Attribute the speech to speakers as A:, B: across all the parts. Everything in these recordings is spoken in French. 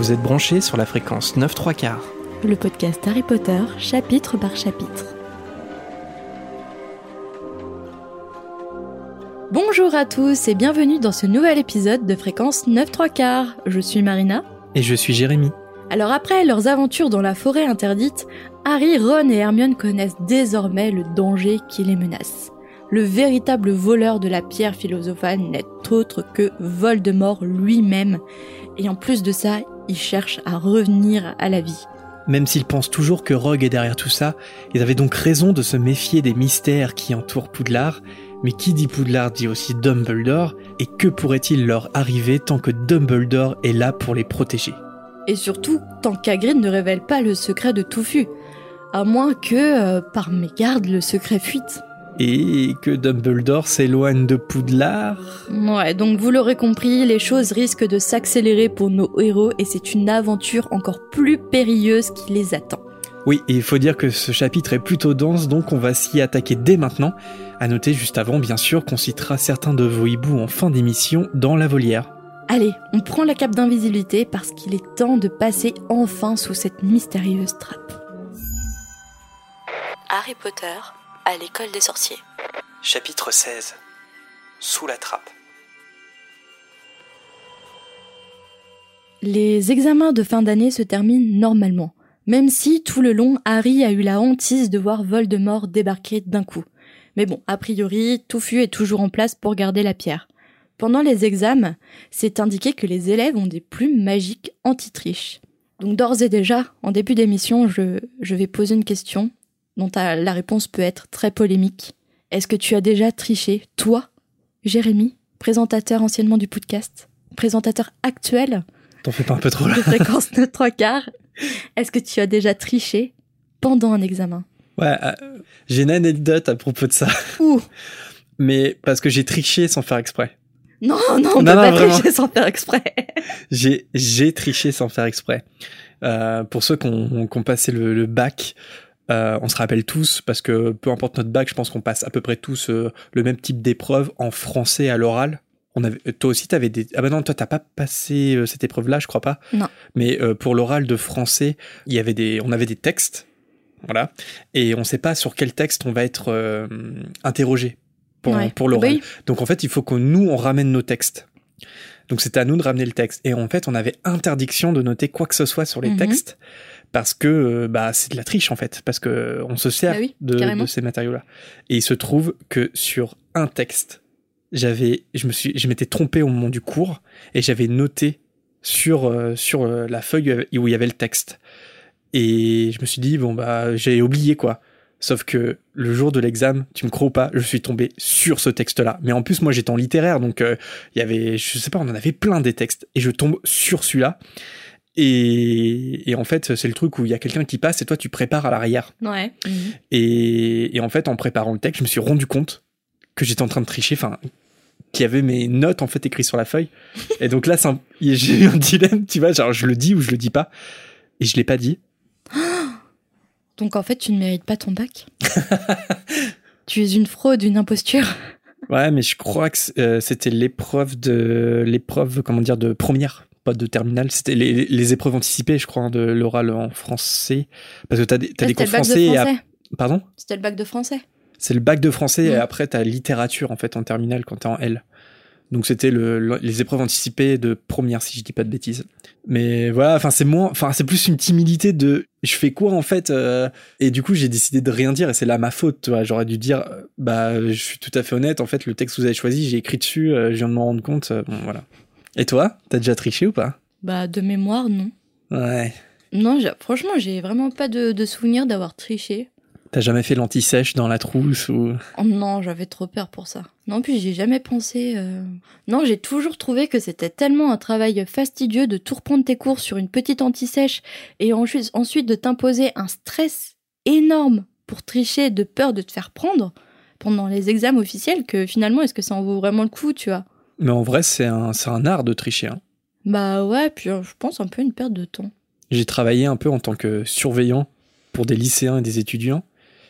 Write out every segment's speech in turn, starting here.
A: Vous êtes branchés sur la fréquence 9 3 quarts.
B: Le podcast Harry Potter, chapitre par chapitre. Bonjour à tous et bienvenue dans ce nouvel épisode de fréquence 9 3 quarts. Je suis Marina.
A: Et je suis Jérémy.
B: Alors après leurs aventures dans la forêt interdite, Harry, Ron et Hermione connaissent désormais le danger qui les menace. Le véritable voleur de la pierre philosophale n'est autre que Voldemort lui-même. Et en plus de ça, il cherche à revenir à la vie.
A: Même s'ils pensent toujours que Rogue est derrière tout ça, ils avaient donc raison de se méfier des mystères qui entourent Poudlard. Mais qui dit Poudlard dit aussi Dumbledore, et que pourrait-il leur arriver tant que Dumbledore est là pour les protéger?
B: Et surtout, tant qu'Hagrid ne révèle pas le secret de Touffu. À moins que, euh, par mégarde, le secret fuite.
A: Et que Dumbledore s'éloigne de Poudlard
B: Ouais, donc vous l'aurez compris, les choses risquent de s'accélérer pour nos héros et c'est une aventure encore plus périlleuse qui les attend.
A: Oui, et il faut dire que ce chapitre est plutôt dense, donc on va s'y attaquer dès maintenant. À noter juste avant, bien sûr, qu'on citera certains de vos hiboux en fin d'émission dans la volière.
B: Allez, on prend la cape d'invisibilité parce qu'il est temps de passer enfin sous cette mystérieuse trappe.
C: Harry Potter à l'école des sorciers.
A: Chapitre 16 Sous la trappe.
B: Les examens de fin d'année se terminent normalement, même si tout le long Harry a eu la hantise de voir Voldemort débarquer d'un coup. Mais bon, a priori, Touffu est toujours en place pour garder la pierre. Pendant les examens, c'est indiqué que les élèves ont des plumes magiques anti-triche. Donc d'ores et déjà, en début d'émission, je, je vais poser une question dont la réponse peut être très polémique. Est-ce que tu as déjà triché, toi, Jérémy, présentateur anciennement du podcast, présentateur actuel
A: T'en fais pas un peu trop là
B: De fréquence de trois quarts. Est-ce que tu as déjà triché pendant un examen?
A: Ouais, euh, j'ai une anecdote à propos de ça.
B: Ouh.
A: Mais parce que j'ai triché sans faire exprès.
B: Non, non, on non, peut pas tricher sans faire exprès.
A: j'ai, j'ai triché sans faire exprès. Euh, pour ceux qui ont, qui ont passé le, le bac, euh, on se rappelle tous, parce que peu importe notre bac, je pense qu'on passe à peu près tous euh, le même type d'épreuve en français à l'oral. On avait, toi aussi, t'avais des. Ah bah non, toi, t'as pas passé euh, cette épreuve-là, je crois pas.
B: Non.
A: Mais pour l'oral de français, il y avait des, on avait des textes, voilà, et on sait pas sur quel texte on va être interrogé pour, pour l'oral. Donc en fait, il faut que nous on ramène nos textes. Donc c'était à nous de ramener le texte. Et en fait, on avait interdiction de noter quoi que ce soit sur les mhm. textes parce que euh, bah c'est de la triche en fait. Parce que on se sert
B: bah
A: de, ces matériaux là et il se trouve que sur un texte j'avais je me suis je m'étais trompé au moment du cours et j'avais noté sur euh, sur euh, la feuille où il y avait le texte. Et je me suis dit bon bah j'ai oublié quoi. Sauf que le jour de l'examen tu me crois ou pas je suis tombé sur ce texte là mais en plus moi j'étais en littéraire donc il y avait je sais pas on en avait plein des textes et je tombe sur celui-là et, en fait, c'est le truc où il y a quelqu'un qui passe et toi, tu prépares à l'arrière.
B: Ouais.
A: Et, en fait, en préparant le texte, je me suis rendu compte que j'étais en train de tricher, enfin, qu'il y avait mes notes en fait écrites sur la feuille. Et donc là, j'ai eu un dilemme, tu vois, genre je le dis ou je le dis pas. Et je l'ai pas dit.
B: Donc en fait, tu ne mérites pas ton bac. tu es une fraude, une imposture.
A: Ouais, mais je crois que euh, c'était l'épreuve de l'épreuve comment dire de première pas de terminale. C'était les, épreuves anticipées, je crois, hein, de l'oral en français. Parce que t'as des, as des cours français.
B: et
A: Pardon?
B: C'était le bac de français.
A: C'est le bac de français et après t'as littérature en fait en terminale quand t'es en L. Donc c'était le, les épreuves anticipées de première si je dis pas de bêtises. Mais voilà, enfin c'est moins, enfin c'est plus une timidité de je fais quoi en fait euh, et du coup j'ai décidé de rien dire et c'est là ma faute. J'aurais dû dire bah je suis tout à fait honnête. En fait le texte que vous avez choisi j'ai écrit dessus, euh, je viens de m'en rendre compte. Euh, bon voilà. Et toi, t'as déjà triché ou pas
B: Bah, de mémoire, non.
A: Ouais.
B: Non, franchement, j'ai vraiment pas de, de souvenir d'avoir triché.
A: T'as jamais fait l'anti-sèche dans la trousse ou
B: oh Non, j'avais trop peur pour ça. Non, puis j'ai jamais pensé. Euh, non, j'ai toujours trouvé que c'était tellement un travail fastidieux de tout reprendre tes cours sur une petite anti-sèche et ensuite, ensuite de t'imposer un stress énorme pour tricher de peur de te faire prendre pendant les examens officiels que finalement, est-ce que ça en vaut vraiment le coup, tu vois?
A: Mais en vrai, c'est un, un art de tricher. Hein.
B: Bah ouais, puis euh, je pense un peu une perte de temps.
A: J'ai travaillé un peu en tant que surveillant pour des lycéens et des étudiants.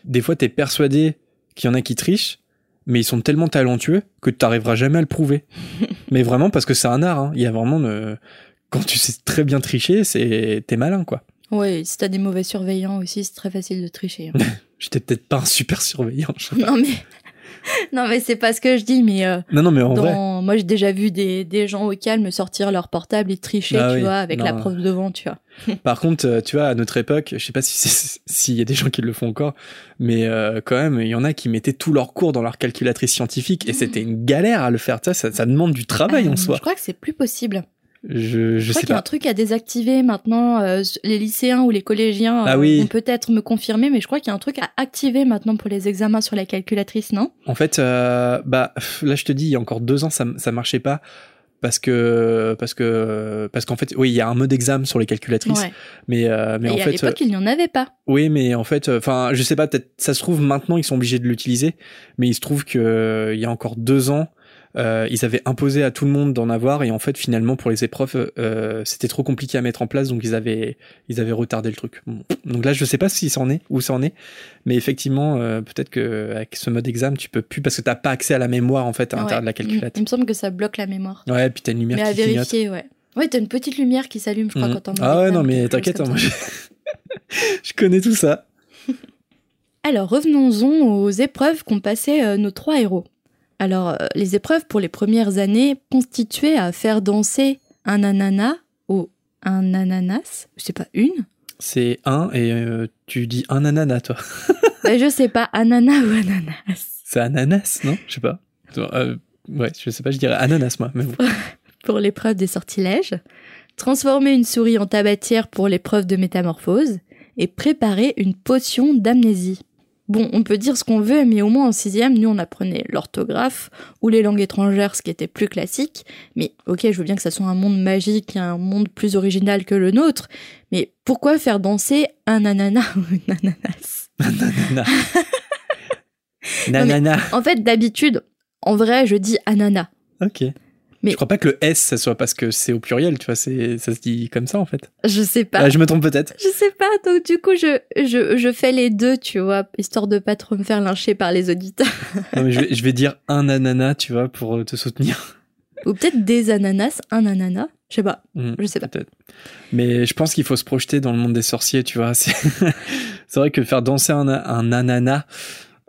A: Des fois, t'es persuadé qu'il y en a qui trichent, mais ils sont tellement talentueux que tu n'arriveras jamais à le prouver. mais vraiment, parce que c'est un art. Hein. Il y a vraiment quand tu sais très bien tricher, c'est t'es malin quoi.
B: Ouais, si t'as des mauvais surveillants aussi, c'est très facile de tricher. hein.
A: J'étais peut-être pas un super surveillant. je sais pas.
B: non mais, non mais c'est pas ce que je dis, mais euh,
A: Non non mais en vrai.
B: moi j'ai déjà vu des, des gens au calme sortir leur portable et tricher,
A: Ah
B: tu
A: oui,
B: vois, avec la prof devant, tu vois.
A: Par contre, euh, tu vois, à notre époque, je sais pas si s'il y a des gens qui le font encore, mais euh, quand même, il y en a qui mettaient tous leurs cours dans leur calculatrice scientifique et c'était une galère à le faire. Tu vois, ça, ça demande du travail
B: Euh,
A: en soi.
B: Je crois que c'est plus possible.
A: Je, je
B: Je crois qu'il y a un truc à désactiver maintenant. euh, les lycéens ou les collégiens
A: Ah
B: euh,
A: oui.
B: vont peut-être me confirmer, mais je crois qu'il y a un truc à activer maintenant pour les examens sur la calculatrice, non?
A: En fait, euh, bah là, je te dis, il y a encore deux ans, ça, ça marchait pas. Parce que parce que parce qu'en fait oui il y a un mode examen sur les calculatrices
B: Ouais.
A: mais euh, mais
B: Et
A: en
B: à
A: fait
B: l'époque, il n'y en avait pas.
A: Oui, mais en fait, enfin, je sais pas, peut-être ça se trouve maintenant ils sont obligés de l'utiliser, mais il se trouve que euh, il y a encore deux ans, euh, ils avaient imposé à tout le monde d'en avoir et en fait finalement pour les épreuves, euh, c'était trop compliqué à mettre en place, donc ils avaient ils avaient retardé le truc. Bon. Donc là, je sais pas si ça en est, où ça en est, mais effectivement, euh, peut-être que avec ce mode examen, tu peux plus parce que t'as pas accès à la mémoire en fait à l'intérieur de la calculatrice.
B: il me semble que ça bloque la mémoire.
A: Ouais, puis t'as une lumière
B: mais à
A: qui clignote.
B: vérifier, ouais. Ouais, t'as une petite lumière qui s'allume, je crois,
A: Mhm.
B: quand t'en
A: Ah ouais, non, mais t'inquiète, hein, moi, je... je connais tout ça.
B: Alors revenons-en aux épreuves qu'ont passées nos trois héros. Alors euh, les épreuves pour les premières années constituaient à faire danser un ananas ou un ananas, je sais pas une.
A: C'est un et euh, tu dis un ananas toi.
B: Ben, je sais pas ananas ou ananas.
A: C'est ananas, non? Je sais pas. Euh, ouais, je sais pas, je dirais ananas moi. Mais bon.
B: Pour l'épreuve des sortilèges, transformer une souris en tabatière pour l'épreuve de métamorphose et préparer une potion d'amnésie. Bon, on peut dire ce qu'on veut, mais au moins en sixième, nous on apprenait l'orthographe ou les langues étrangères, ce qui était plus classique. Mais ok, je veux bien que ça soit un monde magique, un monde plus original que le nôtre, mais pourquoi faire danser un ananas ou une ananas?
A: Nanana. Nanana.
B: En fait, d'habitude, en vrai, je dis ananas.
A: Ok.
B: Mais-
A: Je crois pas que le S, ça soit parce que c'est au pluriel, tu vois, c'est, ça se dit comme ça en fait.
B: Je sais pas.
A: Ah, je me trompe peut-être.
B: Je sais pas, donc du coup, je, je, je fais les deux, tu vois, histoire de pas trop me faire lyncher par les auditeurs.
A: Non, mais je, vais, je vais dire un ananas, tu vois, pour euh, te soutenir.
B: Ou peut-être des ananas, un ananas, je sais pas,
A: Hmm,
B: je sais pas.
A: Mais je pense qu'il faut se projeter dans le monde des sorciers, tu vois. C'est, c'est vrai que faire danser un, un ananas.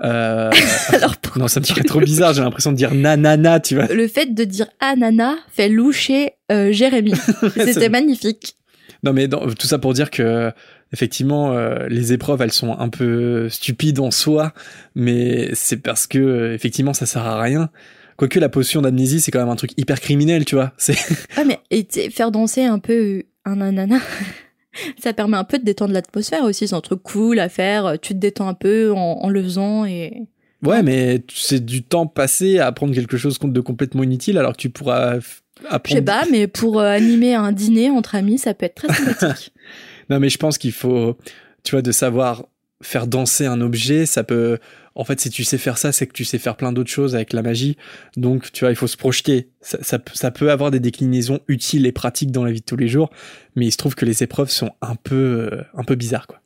A: Euh,
B: Alors, pour-
A: non, ça me paraît trop bizarre, j'ai l'impression de dire nanana, tu vois.
B: le fait de dire ananas fait loucher euh, Jérémy. C'était magnifique.
A: Non, mais dans- tout ça pour dire que effectivement, euh, les épreuves, elles sont un peu stupides en soi, mais c'est parce que euh, effectivement, ça sert à rien. Quoique la potion d'amnésie, c'est quand même un truc hyper criminel, tu vois. C'est
B: Ah, mais et faire danser un peu un ananas, ça permet un peu de détendre l'atmosphère aussi. C'est un truc cool à faire. Tu te détends un peu en, en le faisant et.
A: ouais, mais c'est du temps passé à apprendre quelque chose de complètement inutile, alors que tu pourras f-
B: Je sais
A: apprendre.
B: pas, mais pour euh, animer un dîner entre amis, ça peut être très sympathique.
A: Non, mais je pense qu'il faut, tu vois, de savoir faire danser un objet, ça peut. En fait, si tu sais faire ça, c'est que tu sais faire plein d'autres choses avec la magie. Donc, tu vois, il faut se projeter. Ça, ça, peut- avoir des déclinaisons utiles et pratiques dans la vie de tous les jours, mais il se trouve que les épreuves sont un peu, euh, un peu bizarres, quoi.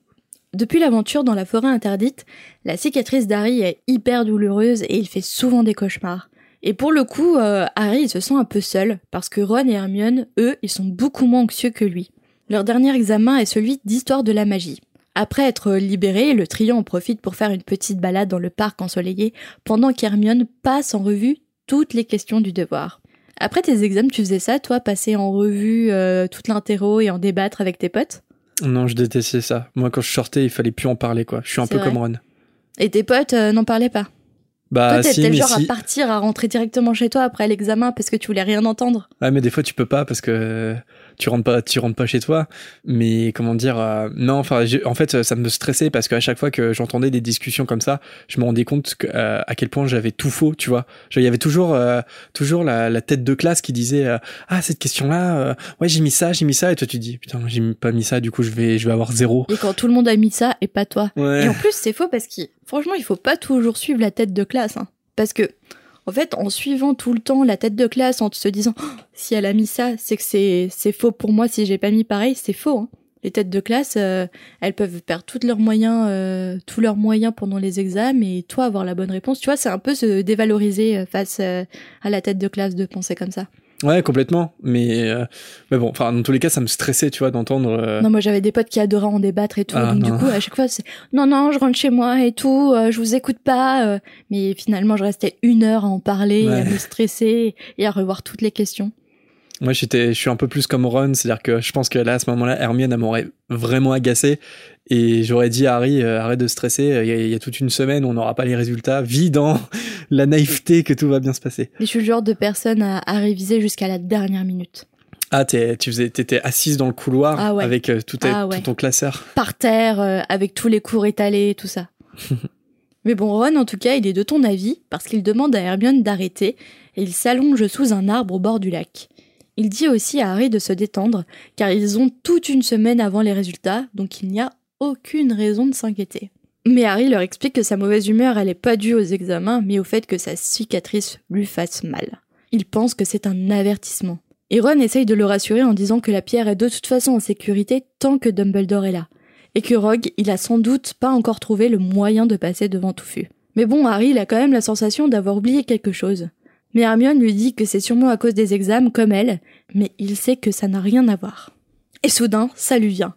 B: Depuis l'aventure dans la forêt interdite, la cicatrice d'Harry est hyper douloureuse et il fait souvent des cauchemars. Et pour le coup, euh, Harry il se sent un peu seul parce que Ron et Hermione, eux, ils sont beaucoup moins anxieux que lui. Leur dernier examen est celui d'histoire de la magie. Après être libéré, le trio en profite pour faire une petite balade dans le parc ensoleillé pendant qu'Hermione passe en revue toutes les questions du devoir. Après tes examens, tu faisais ça, toi, passer en revue euh, toute l'interro et en débattre avec tes potes?
A: Non, je détestais ça. Moi, quand je sortais, il fallait plus en parler, quoi. Je suis un peu
B: vrai
A: comme Ron.
B: Et tes potes euh, n'en parlaient pas?
A: Bah,
B: Toi,
A: si,
B: le genre
A: si.
B: à partir, à rentrer directement chez toi après l'examen parce que tu voulais rien entendre?
A: Ouais, mais des fois tu peux pas parce que tu rentres pas, tu rentres pas chez toi. Mais comment dire euh, Non, enfin, en fait, ça me stressait parce qu'à chaque fois que j'entendais des discussions comme ça, je me rendais compte que, euh, à quel point j'avais tout faux, tu vois. Il y avait toujours, euh, toujours la, la tête de classe qui disait ah cette question-là, ouais j'ai mis ça, j'ai mis ça, et toi tu dis putain j'ai pas mis ça, du coup je vais, je vais avoir zéro.
B: Et quand tout le monde a mis ça et pas toi.
A: Ouais.
B: Et en plus, c'est faux parce que franchement, il faut pas toujours suivre la tête de classe. hein. Parce que, en fait, en suivant tout le temps la tête de classe, en se disant Oh, si elle a mis ça, c'est que c'est faux pour moi. Si j'ai pas mis pareil, c'est faux. hein. Les têtes de classe, euh, elles peuvent perdre tous leurs moyens, euh, tous leurs moyens pendant les examens, et toi avoir la bonne réponse. Tu vois, c'est un peu se dévaloriser euh, face à la tête de classe de penser comme ça.
A: Ouais, complètement. Mais, euh, mais bon, enfin, dans tous les cas, ça me stressait, tu vois, d'entendre. euh,
B: Non, moi j'avais des potes qui adoraient en débattre et tout.
A: Ah,
B: donc
A: non.
B: du coup, à chaque fois, c'est non, non, je rentre chez moi et tout, euh, je vous écoute pas. euh. mais finalement, je restais une heure à en parler,
A: Ouais.
B: à me stresser et à revoir toutes les questions.
A: Moi, j'étais, je suis un peu plus comme Ron, c'est-à-dire que je pense que là, à ce moment-là, Hermione, elle m'aurait vraiment agacé. Et j'aurais dit à Harry, euh, arrête de stresser, il y, a, il y a toute une semaine, on n'aura pas les résultats. Vis dans la naïveté que tout va bien se passer.
B: Et je suis le genre de personne à, à réviser jusqu'à la dernière minute.
A: Ah, tu faisais, t'étais assise dans le couloir
B: Ah ouais.
A: avec euh, tout,
B: Ah ouais.
A: tout ton classeur.
B: Par terre, euh, avec tous les cours étalés, tout ça. Mais bon, Ron, en tout cas, il est de ton avis parce qu'il demande à Hermione d'arrêter et il s'allonge sous un arbre au bord du lac. Il dit aussi à Harry de se détendre car ils ont toute une semaine avant les résultats, donc il n'y a aucune raison de s'inquiéter. Mais Harry leur explique que sa mauvaise humeur, elle est pas due aux examens, mais au fait que sa cicatrice lui fasse mal. Il pense que c'est un avertissement. Et Ron essaye de le rassurer en disant que la pierre est de toute façon en sécurité tant que Dumbledore est là et que Rogue, il a sans doute pas encore trouvé le moyen de passer devant Touffu. Mais bon, Harry, a quand même la sensation d'avoir oublié quelque chose. Mais Hermione lui dit que c'est sûrement à cause des examens comme elle, mais il sait que ça n'a rien à voir. Et soudain, ça lui vient.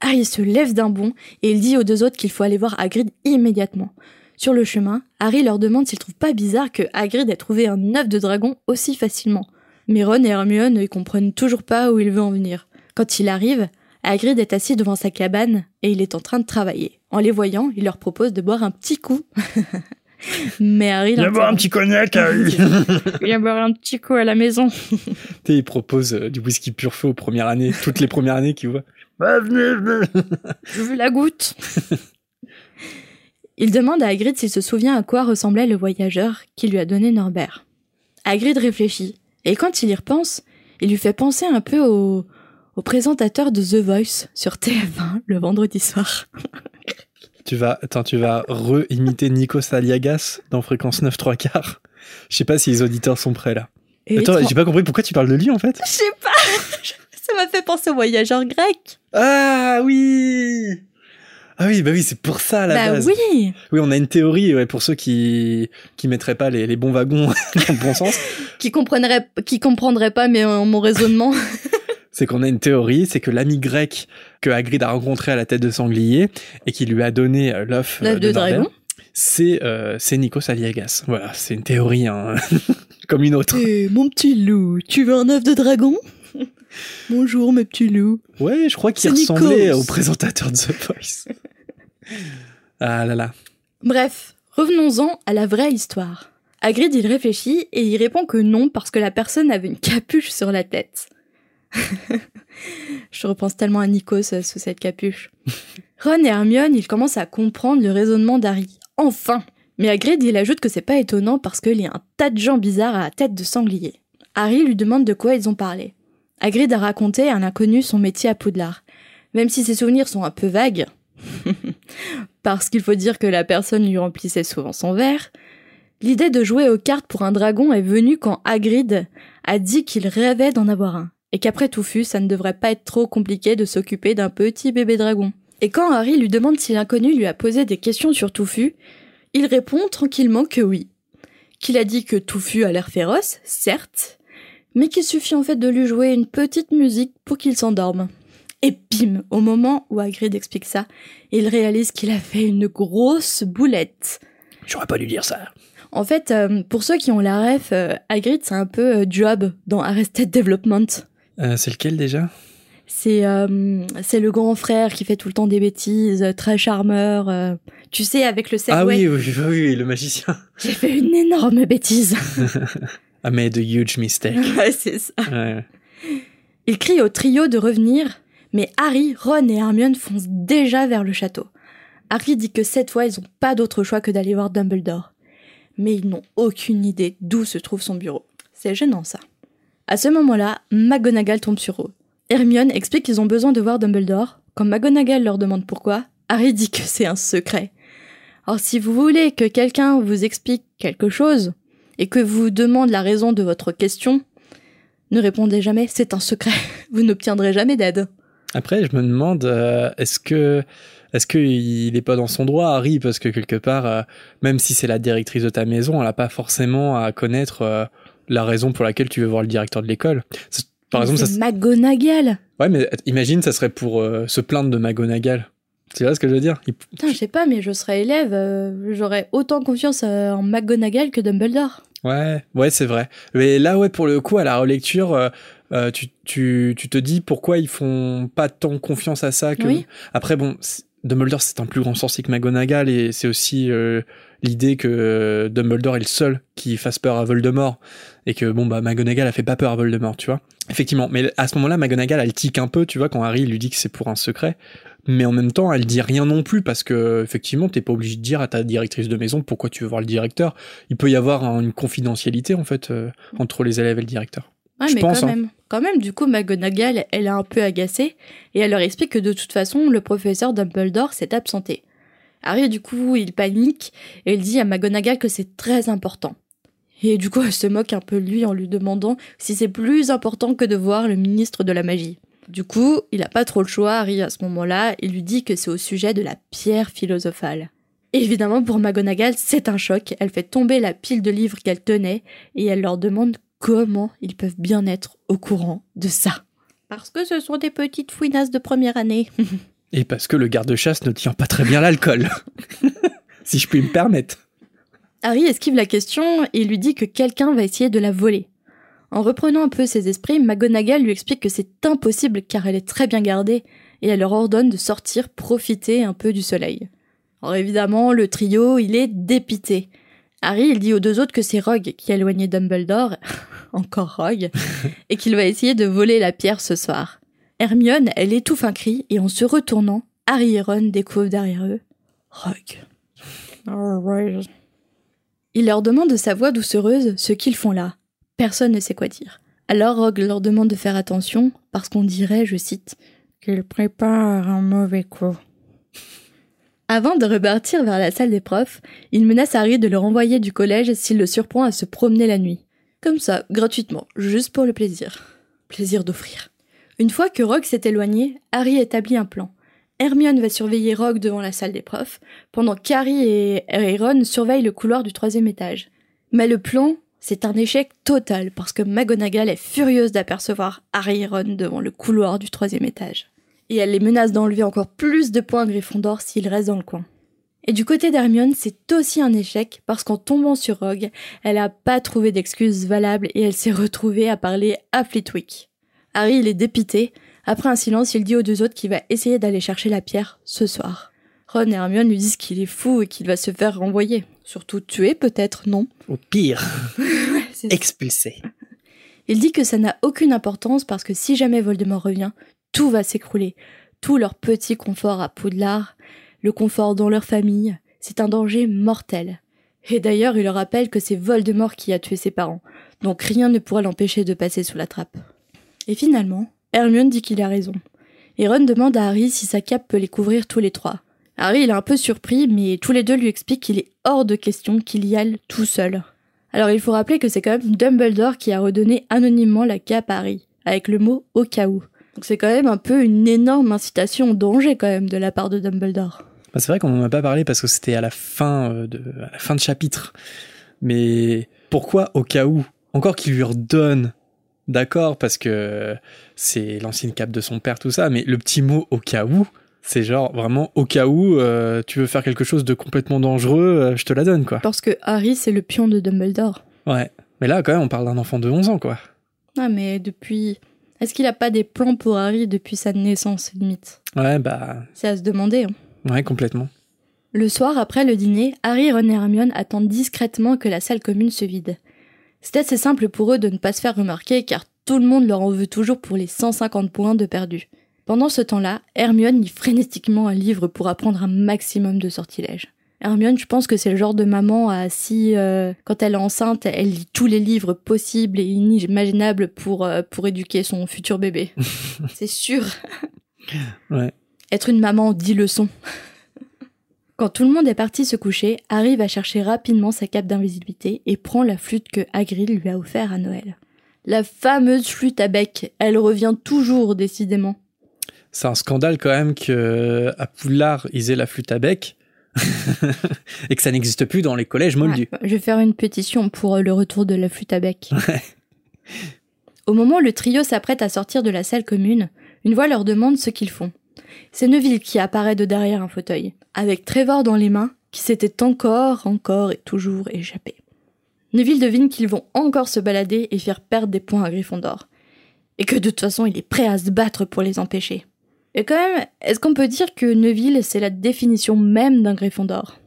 B: Harry se lève d'un bond et il dit aux deux autres qu'il faut aller voir Hagrid immédiatement. Sur le chemin, Harry leur demande s'ils trouvent pas bizarre que Hagrid ait trouvé un œuf de dragon aussi facilement. Mais Ron et Hermione ne comprennent toujours pas où il veut en venir. Quand il arrive, Hagrid est assis devant sa cabane et il est en train de travailler. En les voyant, il leur propose de boire un petit coup. Mais Harry
A: Viens boire un petit cognac, Harry.
B: Viens boire un petit coup à la maison.
A: Tu sais, il propose euh, du whisky pur feu aux premières années, toutes les premières années qu'il voit. Bah, venez, venez.
B: Je veux la goutte. Il demande à Hagrid s'il se souvient à quoi ressemblait le voyageur qui lui a donné Norbert. Hagrid réfléchit, et quand il y repense, il lui fait penser un peu au, au présentateur de The Voice sur TF1 le vendredi soir.
A: Tu vas, attends, tu vas re-imiter Nikos Aliagas dans Fréquence 9 3 quarts? Je sais pas si les auditeurs sont prêts là.
B: Et
A: Attends, j'ai pas compris pourquoi tu parles de lui en fait?
B: Je sais pas, ça m'a fait penser au voyageur grec.
A: Ah oui Ah oui, bah oui, c'est pour ça à la
B: bah
A: base.
B: oui,
A: Oui, on a une théorie ouais, pour ceux qui qui mettraient pas les, les bons wagons dans le bon sens.
B: qui comprendrait, qui comprendrait pas mais euh, mon raisonnement.
A: C'est qu'on a une théorie, c'est que l'ami grec que Hagrid a rencontré à la tête de sanglier et qui lui a donné euh, l'œuf euh,
B: L'œuf de
A: Norbert,
B: dragon.
A: c'est euh, c'est Nikos Aliagas. Voilà, c'est une théorie hein, comme une autre.
B: Eh, mon petit loup, tu veux un œuf de dragon? Bonjour mes petits loups.
A: Ouais, je crois qu'il ressemblait
B: Nikos.
A: au présentateur de The Voice. ah là là.
B: Bref, revenons-en à la vraie histoire. Hagrid, il réfléchit et il répond que non parce que la personne avait une capuche sur la tête. Je repense tellement à Nikos euh, sous cette capuche. Ron et Hermione, ils commencent à comprendre le raisonnement d'Harry. Enfin Mais Hagrid, il ajoute que c'est pas étonnant parce qu'il y a un tas de gens bizarres à la tête de sanglier. Harry lui demande de quoi ils ont parlé. Hagrid a raconté à un inconnu son métier à Poudlard. Même si ses souvenirs sont un peu vagues, parce qu'il faut dire que la personne lui remplissait souvent son verre, l'idée de jouer aux cartes pour un dragon est venue quand Hagrid a dit qu'il rêvait d'en avoir un, et qu'après tout ça ne devrait pas être trop compliqué de s'occuper d'un petit bébé dragon. Et quand Harry lui demande si l'inconnu lui a posé des questions sur Touffu, il répond tranquillement que oui. Qu'il a dit que Touffu a l'air féroce, certes, mais qu'il suffit en fait de lui jouer une petite musique pour qu'il s'endorme. Et bim, au moment où Hagrid explique ça, il réalise qu'il a fait une grosse boulette.
A: J'aurais pas dû dire ça.
B: En fait, euh, pour ceux qui ont la ref, euh, Hagrid c'est un peu euh, Job dans Arrested Development.
A: Euh, c'est lequel déjà?
B: C'est euh, c'est le grand frère qui fait tout le temps des bêtises, très charmeur. euh, tu sais, avec le
A: Ah
B: Segway.
A: oui, oui, oui, oui, le magicien.
B: J'ai fait une énorme bêtise.
A: I made a huge mistake.
B: Ouais, c'est ça.
A: Ouais.
B: Il crie au trio de revenir, mais Harry, Ron et Hermione foncent déjà vers le château. Harry dit que cette fois, ils n'ont pas d'autre choix que d'aller voir Dumbledore. Mais ils n'ont aucune idée d'où se trouve son bureau. C'est gênant, ça. À ce moment-là, McGonagall tombe sur eux. Hermione explique qu'ils ont besoin de voir Dumbledore. Quand McGonagall leur demande pourquoi, Harry dit que c'est un secret. Alors si vous voulez que quelqu'un vous explique quelque chose, et que vous demande la raison de votre question, ne répondez jamais, c'est un secret. Vous n'obtiendrez jamais d'aide.
A: Après, je me demande, euh, est-ce que est-ce qu'il est pas dans son droit, Harry, parce que quelque part, euh, même si c'est la directrice de ta maison, elle a pas forcément à connaître euh, la raison pour laquelle tu veux voir le directeur de l'école. Par exemple, ça,
B: McGonagall.
A: Ouais, mais imagine, ça serait pour se plaindre de McGonagall. Tu vois ce que je veux dire? Il-
B: Putain, je sais pas, mais je serais élève, j'aurais autant confiance en McGonagall que Dumbledore.
A: Ouais, ouais, c'est vrai. Mais là, ouais, pour le coup, à la relecture, euh, euh, tu, tu, tu te dis pourquoi ils font pas tant confiance à ça que.
B: Oui.
A: Après, bon, Dumbledore, c'est un plus grand sorcier que McGonagall et c'est aussi euh, l'idée que Dumbledore est le seul qui fasse peur à Voldemort et que, bon, bah, McGonagall a fait pas peur à Voldemort, tu vois. Effectivement. Mais à ce moment-là, McGonagall, elle tique un peu, tu vois, quand Harry lui dit que c'est pour un secret. Mais en même temps, elle dit rien non plus parce que, effectivement, t'es pas obligé de dire à ta directrice de maison pourquoi tu veux voir le directeur il peut y avoir un- une confidentialité en fait euh, entre les élèves et le directeur.
B: Ouais,
A: Je
B: mais
A: pense,
B: quand
A: hein.
B: même. Quand même, du coup, McGonagall, elle est un peu agacée et elle leur explique que de toute façon, le professeur Dumbledore s'est absenté. Harry, du coup, il panique et il dit à McGonagall que c'est très important. Et du coup, elle se moque un peu de lui en lui demandant si c'est plus important que de voir le ministre de la magie. Du coup, il a pas trop le choix, Harry, à ce moment-là, il lui dit que c'est au sujet de la pierre philosophale. Évidemment, pour McGonagall, c'est un choc. Elle fait tomber la pile de livres qu'elle tenait et elle leur demande comment ils peuvent bien être au courant de ça. Parce que ce sont des petites fouinasses de première année.
A: Et parce que le garde-chasse ne tient pas très bien l'alcool. si je puis me permettre.
B: Harry esquive la question et lui dit que quelqu'un va essayer de la voler. En reprenant un peu ses esprits, McGonagall lui explique que c'est impossible car elle est très bien gardée et elle leur ordonne de sortir profiter un peu du soleil. Alors évidemment, le trio, il est dépité. Harry, il dit aux deux autres que c'est Rogue qui a éloigné Dumbledore, encore Rogue, et qu'il va essayer de voler la pierre ce soir. Hermione, elle étouffe un cri et en se retournant, Harry et Ron découvrent derrière eux Rogue. Il leur demande de sa voix doucereuse ce qu'ils font là. Personne ne sait quoi dire. Alors Rogue leur demande de faire attention parce qu'on dirait, je cite, qu'il prépare un mauvais coup. Avant de repartir vers la salle des profs, il menace Harry de le renvoyer du collège s'il le surprend à se promener la nuit. Comme ça, gratuitement, juste pour le plaisir. Plaisir d'offrir. Une fois que Rogue s'est éloigné, Harry établit un plan. Hermione va surveiller Rogue devant la salle des profs, pendant qu'Harry et et Ron surveillent le couloir du troisième étage. Mais le plan, c'est un échec total parce que McGonagall est furieuse d'apercevoir Harry et Ron devant le couloir du troisième étage. Et elle les menace d'enlever encore plus de points à Gryffondor s'ils restent dans le coin. Et du côté d'Hermione, c'est aussi un échec parce qu'en tombant sur Rogue, elle a pas trouvé d'excuses valables et elle s'est retrouvée à parler à Flitwick. Harry, il est dépité. Après un silence, il dit aux deux autres qu'il va essayer d'aller chercher la pierre ce soir. Ron et Hermione lui disent qu'il est fou et qu'il va se faire renvoyer. Surtout tuer, peut-être, non
A: Au pire,
B: C'est-
A: expulsé.
B: Il dit que ça n'a aucune importance parce que si jamais Voldemort revient, tout va s'écrouler. Tout leur petit confort à Poudlard, le confort dans leur famille, c'est un danger mortel. Et d'ailleurs, il leur rappelle que c'est Voldemort qui a tué ses parents, donc rien ne pourra l'empêcher de passer sous la trappe. Et finalement, Hermione dit qu'il a raison. Et Ron demande à Harry si sa cape peut les couvrir tous les trois. Harry, il est un peu surpris, mais tous les deux lui expliquent qu'il est hors de question qu'il y aille tout seul. Alors il faut rappeler que c'est quand même Dumbledore qui a redonné anonymement la cape à Harry, avec le mot au cas où. Donc c'est quand même un peu une énorme incitation au danger quand même de la part de Dumbledore.
A: Bah, c'est vrai qu'on n'en a pas parlé parce que c'était à la fin euh, de à la fin de chapitre. Mais pourquoi au cas où Encore qu'il lui redonne, d'accord, parce que c'est l'ancienne cape de son père, tout ça. Mais le petit mot au cas où, c'est genre vraiment au cas où euh, tu veux faire quelque chose de complètement dangereux, euh, je te la donne, quoi.
B: Parce que Harry c'est le pion de Dumbledore.
A: Ouais. Mais là, quand même, on parle d'un enfant de 11 ans, quoi.
B: Ah mais depuis... Est-ce qu'il a pas des plans pour Harry depuis sa naissance, limite?
A: Ouais, bah,
B: C'est à se demander. hein.
A: ouais, complètement.
B: Le soir, après le dîner, Harry, Ron et Hermione attendent discrètement que la salle commune se vide. C'est assez simple pour eux de ne pas se faire remarquer car tout le monde leur en veut toujours pour les 150 points de perdus. Pendant ce temps-là, Hermione lit frénétiquement un livre pour apprendre un maximum de sortilèges. Hermione, je pense que c'est le genre de maman à si, euh, quand elle est enceinte, elle lit tous les livres possibles et inimaginables pour, euh, pour éduquer son futur bébé. c'est sûr.
A: Ouais.
B: Être une maman, 10 leçons. Quand tout le monde est parti se coucher, Harry va chercher rapidement sa cape d'invisibilité et prend la flûte que Hagrid lui a offert à Noël. La fameuse flûte à bec, elle revient toujours décidément.
A: C'est un scandale quand même que à Poudlard, ils aient la flûte à bec. et que ça n'existe plus dans les collèges moldus.
B: Ouais, je vais faire une pétition pour euh, le retour de la flûte à bec. Au moment où le trio s'apprête à sortir de la salle commune, une voix leur demande ce qu'ils font. C'est Neville qui apparaît de derrière un fauteuil, avec Trevor dans les mains, qui s'était encore, encore et toujours échappé. Neville devine qu'ils vont encore se balader et faire perdre des points à Gryffondor. Et que de toute façon, il est prêt à se battre pour les empêcher. Et quand même, est-ce qu'on peut dire que Neville, c'est la définition même d'un Gryffondor?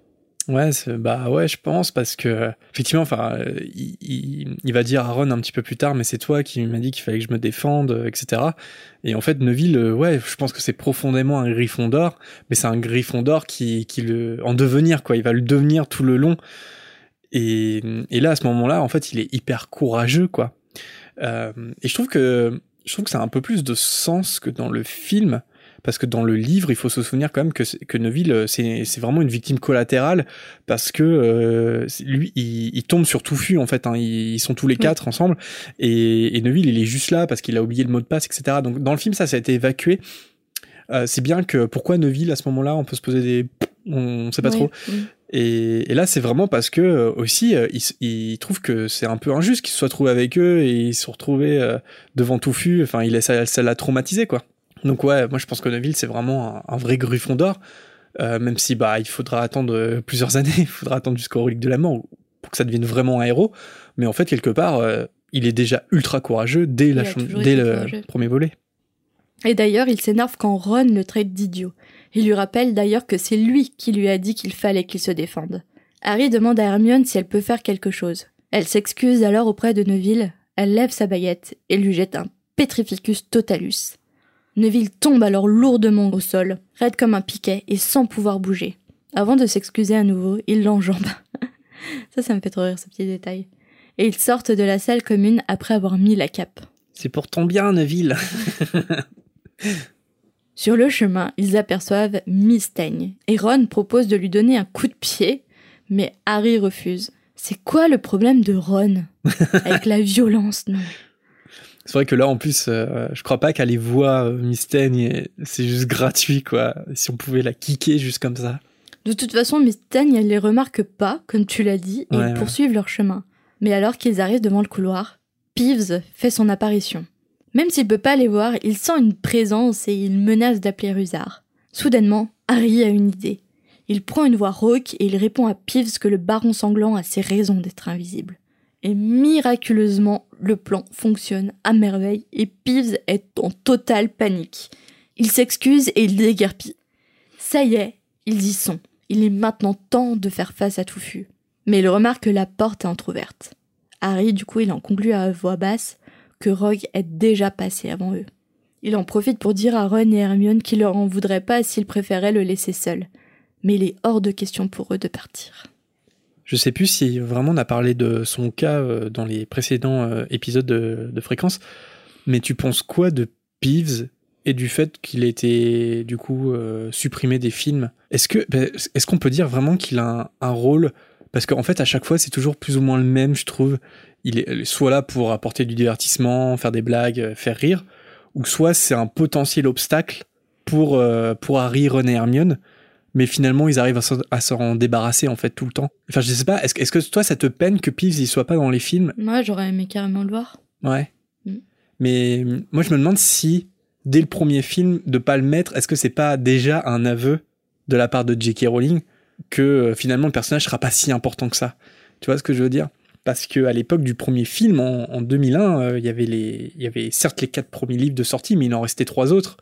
A: Ouais, bah ouais, je pense parce que effectivement, enfin, il, va dire à Ron un petit peu plus tard, mais c'est toi qui m'a dit qu'il fallait que je me défende, etc. Et en fait, Neville, euh, ouais, je pense que c'est profondément un Gryffondor, mais c'est un Gryffondor qui, qui le, en devenir quoi, il va le devenir tout le long. Et, et là, à ce moment-là, en fait, il est hyper courageux quoi. Euh, et je trouve que je trouve que ça a un peu plus de sens que dans le film. Parce que dans le livre, il faut se souvenir quand même que, que Neville, euh, c'est c'est vraiment une victime collatérale parce que euh, lui, il, il tombe sur Touffu en fait. hein. ils, ils sont tous les quatre ensemble et, et Neville, il est juste là parce qu'il a oublié le mot de passe, etc. Donc dans le film, ça, ça a été évacué. Euh, c'est bien que pourquoi Neville à ce moment-là, on peut se poser des, on sait pas trop. Et, et là, c'est vraiment parce que euh, aussi, euh, ils, ils trouvent que c'est un peu injuste qu'ils se soient trouvés avec eux et ils se sont retrouvés devant Touffu. Enfin, il ça, ça l'a traumatisé, quoi. Donc ouais, moi je pense que Neville c'est vraiment un, un vrai Gryffondor, euh, même si bah il faudra attendre euh, plusieurs années, il faudra attendre jusqu'au relique de la mort pour que ça devienne vraiment un héros. Mais en fait quelque part, euh, il est déjà ultra courageux dès, la le
B: courageux.
A: premier volet.
B: Et d'ailleurs, il s'énerve quand Ron le traite d'idiot. Il lui rappelle d'ailleurs que c'est lui qui lui a dit qu'il fallait qu'il se défende. Harry demande à Hermione si elle peut faire quelque chose. Elle s'excuse alors auprès de Neville, elle lève sa baguette et lui jette un Petrificus totalus. Neville tombe alors lourdement au sol, raide comme un piquet et sans pouvoir bouger. Avant de s'excuser à nouveau, il l'enjambe. ça, ça me fait trop rire ce petit détail. Et ils sortent de la salle commune après avoir mis la cape.
A: C'est pour ton bien, Neville.
B: Sur le chemin, ils aperçoivent Miss Teigne, et Ron propose de lui donner un coup de pied, mais Harry refuse. C'est quoi le problème de Ron? Avec la violence, non
A: C'est vrai que là en plus, euh, je crois pas qu'elle les voit euh, Miss Teigne, c'est juste gratuit quoi. Si on pouvait la kicker juste comme ça.
B: De toute façon, Miss Teigne, elle les remarque pas, comme tu l'as dit, et
A: Ouais,
B: ils
A: ouais.
B: poursuivent leur chemin. Mais alors qu'ils arrivent devant le couloir, Peeves fait son apparition. Même s'il peut pas les voir, il sent une présence et il menace d'appeler Rusard. Soudainement, Harry a une idée. Il prend une voix rauque et il répond à Peeves que le baron sanglant a ses raisons d'être invisible. Et miraculeusement, le plan fonctionne à merveille et Peeves est en totale panique. Il s'excuse et il déguerpit. Ça y est, ils y sont. Il est maintenant temps de faire face à Touffu. Mais il remarque que la porte est entr'ouverte. Harry, du coup, il en conclut à voix basse que Rogue est déjà passé avant eux. Il en profite pour dire à Ron et Hermione qu'il leur en voudrait pas s'ils préféraient le laisser seul. Mais il est hors de question pour eux de partir.
A: Je sais plus si vraiment on a parlé de son cas euh, dans les précédents euh, épisodes de, fréquence, mais tu penses quoi de Peeves et du fait qu'il ait été du coup euh, supprimé des films? Est-ce que ben, est-ce qu'on peut dire vraiment qu'il a un, rôle? Parce qu'en fait à chaque fois c'est toujours plus ou moins le même, je trouve. Il est soit là pour apporter du divertissement, faire des blagues, faire rire, ou soit c'est un potentiel obstacle pour pour Harry, Ron et Hermione mais finalement ils arrivent à s'en- débarrasser en fait tout le temps. Enfin je sais pas, est-ce que, toi ça te peine que Peeves il soit pas dans les films?
B: Moi, j'aurais aimé carrément le voir.
A: Ouais.
B: Mm.
A: Mais moi je me demande si dès le premier film de pas le mettre, est-ce que c'est pas déjà un aveu de la part de J.K. Rowling que euh, finalement le personnage sera pas si important que ça? Tu vois ce que je veux dire? Parce que à l'époque du premier film en, en 2001, euh, il y avait les il y avait certes les quatre premiers livres de sortie mais il en restait trois autres.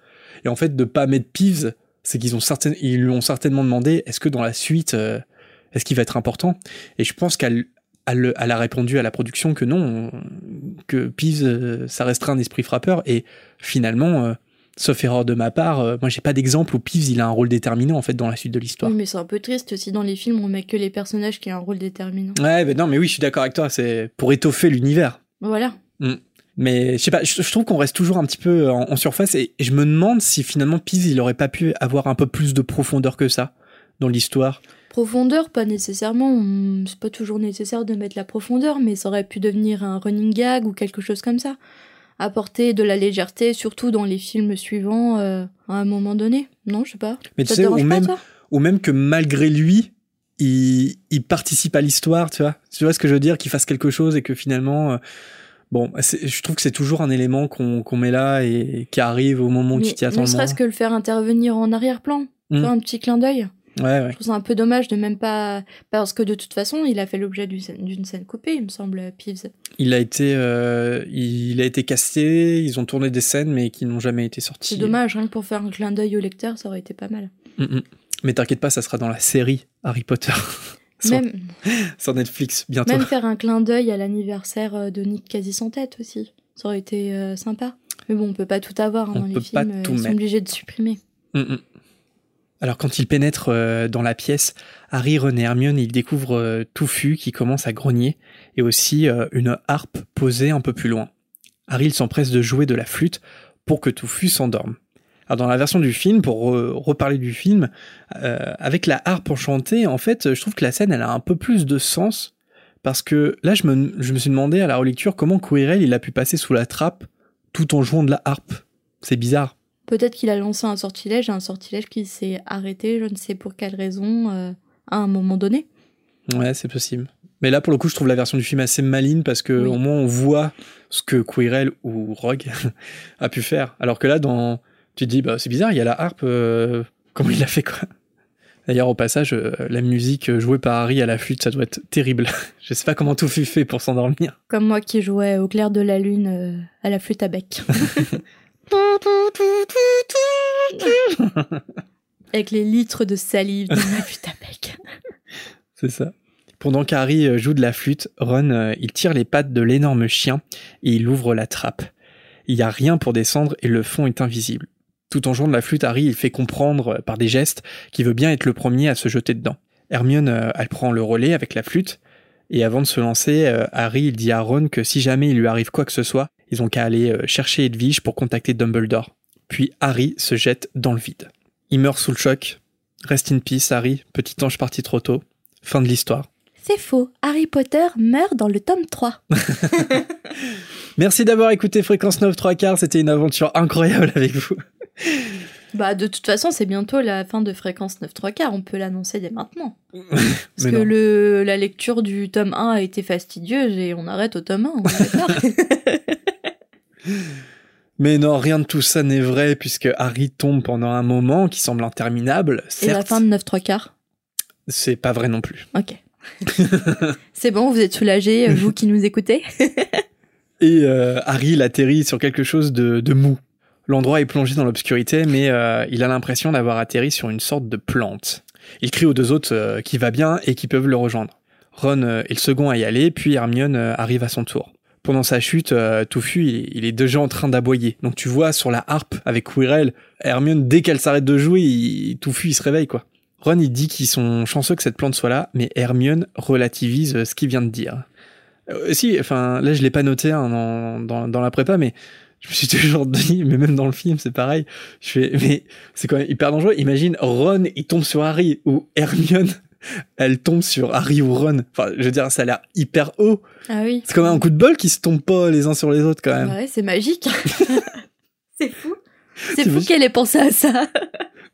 A: Et en fait de pas mettre Peeves c'est qu'ils ont ils lui ont certainement demandé est-ce que dans la suite, euh, est-ce qu'il va être important? Et je pense qu'elle elle, elle a répondu à la production que non, que Peeves, euh, ça restera un esprit frappeur. Et finalement, euh, sauf erreur de ma part, moi j'ai pas d'exemple où Peeves il a un rôle déterminant en fait dans la suite de l'histoire.
B: Oui, mais c'est un peu triste si dans les films on met que les personnages qui ont un rôle déterminant.
A: Ouais, mais non, mais oui, je suis d'accord avec toi. C'est pour étoffer l'univers.
B: Voilà.
A: Mais je sais pas, je, je trouve qu'on reste toujours un petit peu en, en surface et, et je me demande si finalement Peeves il aurait pas pu avoir un peu plus de profondeur que ça dans l'histoire.
B: Profondeur, pas nécessairement. C'est pas toujours nécessaire de mettre la profondeur, mais ça aurait pu devenir un running gag ou quelque chose comme ça. Apporter de la légèreté, surtout dans les films suivants, euh, à un moment donné. Non, je sais pas.
A: Mais tu
B: ça te
A: sais, ou
B: pas,
A: même,
B: toi?
A: ou même que malgré lui, il, il participe à l'histoire, tu vois. Tu vois ce que je veux dire, qu'il fasse quelque chose et que finalement, euh, bon, je trouve que c'est toujours un élément qu'on met là et qui arrive au moment où tu t'y attends
B: ne serait-ce que le faire intervenir en arrière-plan.
A: Mm.
B: vois, un petit clin d'œil.
A: Ouais, ouais.
B: Je trouve ça un peu dommage de même pas. Parce que de toute façon, il a fait l'objet d'une scène coupée, il me semble, Peeves.
A: Il a été, euh, il a été casté. Ils ont tourné des scènes, mais qui n'ont jamais été sorties.
B: C'est dommage, rien que pour faire un clin d'œil au lecteur, ça aurait été pas mal.
A: Mm, mm. Mais t'inquiète pas, ça sera dans la série Harry Potter sur,
B: Même,
A: sur Netflix bientôt.
B: même faire un clin d'œil à l'anniversaire euh, de Nick quasi sans tête aussi. Ça aurait été euh, sympa. Mais bon, on peut pas tout avoir hein,
A: On
B: dans les
A: peut pas
B: films, euh,
A: tout
B: ils sont obligés de supprimer.
A: Mm, mm. Alors quand il pénètre euh, dans la pièce, Harry, et Hermione, ils découvrent euh, Touffu qui commence à grogner et aussi une harpe posée un peu plus loin. Harry il s'empresse de jouer de la flûte pour que Touffu s'endorme. Alors dans la version du film, pour re- reparler du film, euh, avec la harpe enchantée, en fait, je trouve que la scène elle a un peu plus de sens parce que là je me, je me suis demandé à la relecture comment Quirrell il a pu passer sous la trappe tout en jouant de la harpe. C'est bizarre.
B: Peut-être qu'il a lancé un sortilège, un sortilège qui s'est arrêté, je ne sais pour quelle raison, euh, à un moment donné.
A: Ouais, c'est possible. Mais là, pour le coup, je trouve la version du film assez maligne parce que
B: Oui.
A: au moins on voit ce que Quirrell ou Rogue a pu faire. Alors que là, dans, tu te dis, bah c'est bizarre, il y a la harpe, euh, comment il a fait quoi? D'ailleurs, au passage, euh, la musique jouée par Harry à la flûte, ça doit être terrible. je sais pas comment tout fut fait pour s'endormir.
B: Comme moi qui jouais au clair de la lune euh, à la flûte à bec. Avec les litres de salive dans la flûte à bec.
A: C'est ça. Pendant qu'Harry euh, joue de la flûte, Ron, euh, il tire les pattes de l'énorme chien et il ouvre la trappe. Il n'y a rien pour descendre et le fond est invisible. Tout en jouant de la flûte, Harry, il fait comprendre euh, par des gestes qu'il veut bien être le premier à se jeter dedans. Hermione, euh, elle prend le relais avec la flûte et avant de se lancer, euh, Harry, il dit à Ron que si jamais il lui arrive quoi que ce soit, ils ont qu'à aller chercher Edwige pour contacter Dumbledore. Puis Harry se jette dans le vide. Il meurt sous le choc. Rest in peace, Harry, petit ange parti trop tôt. Fin de l'histoire.
B: C'est faux, Harry Potter meurt dans le tome 3.
A: Merci d'avoir écouté Fréquence 9 3 quarts, c'était une aventure incroyable avec vous.
B: Bah de toute façon, c'est bientôt la fin de fréquence 9 3 quarts, on peut l'annoncer dès maintenant. Parce
A: Mais
B: que le, la lecture du tome 1 a été fastidieuse et on arrête au tome 1, on est d'accord
A: Mais non, rien de tout ça n'est vrai puisque Harry tombe pendant un moment qui semble interminable.
B: Et la
A: Certes,
B: fin de 9 3 quarts
A: c'est pas vrai non plus.
B: Ok. c'est bon, vous êtes soulagés, vous qui nous écoutez
A: Et euh, Harry il atterrit sur quelque chose de, mou. L'endroit est plongé dans l'obscurité, mais euh, il a l'impression d'avoir atterri sur une sorte de plante. Il crie aux deux autres euh, qui va bien et qui peuvent le rejoindre. Ron euh, est le second à y aller, puis Hermione euh, arrive à son tour. Pendant sa chute, euh, Touffu, il est, déjà en train d'aboyer. Donc tu vois sur la harpe avec Quirrell, Hermione, dès qu'elle s'arrête de jouer, il, il se réveille, quoi. Ron, il dit qu'ils sont chanceux que cette plante soit là, mais Hermione relativise euh, ce qu'il vient de dire. Euh, si, enfin, là, je l'ai pas noté hein, dans, dans, dans la prépa, mais je me suis toujours dit, mais même dans le film, c'est pareil. Je fais, mais c'est quand même hyper dangereux. Imagine Ron, il tombe sur Harry, ou Hermione, elle tombe sur Harry ou Ron. Enfin, je veux dire, ça a l'air hyper haut.
B: Ah oui.
A: C'est quand même un coup de bol qui se tombent pas les uns sur les autres, quand même.
B: Ouais, c'est magique. c'est fou. C'est fou qu'elle ait pensé à ça.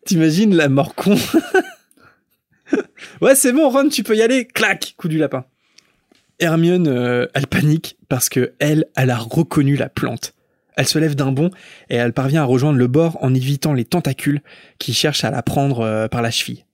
A: T'imagines la mort con Ouais, c'est bon, Ron, tu peux y aller. Clac, coup du lapin. Hermione, euh, elle panique parce que elle, elle a reconnu la plante. Elle se lève d'un bond et elle parvient à rejoindre le bord en évitant les tentacules qui cherchent à la prendre euh, par la cheville.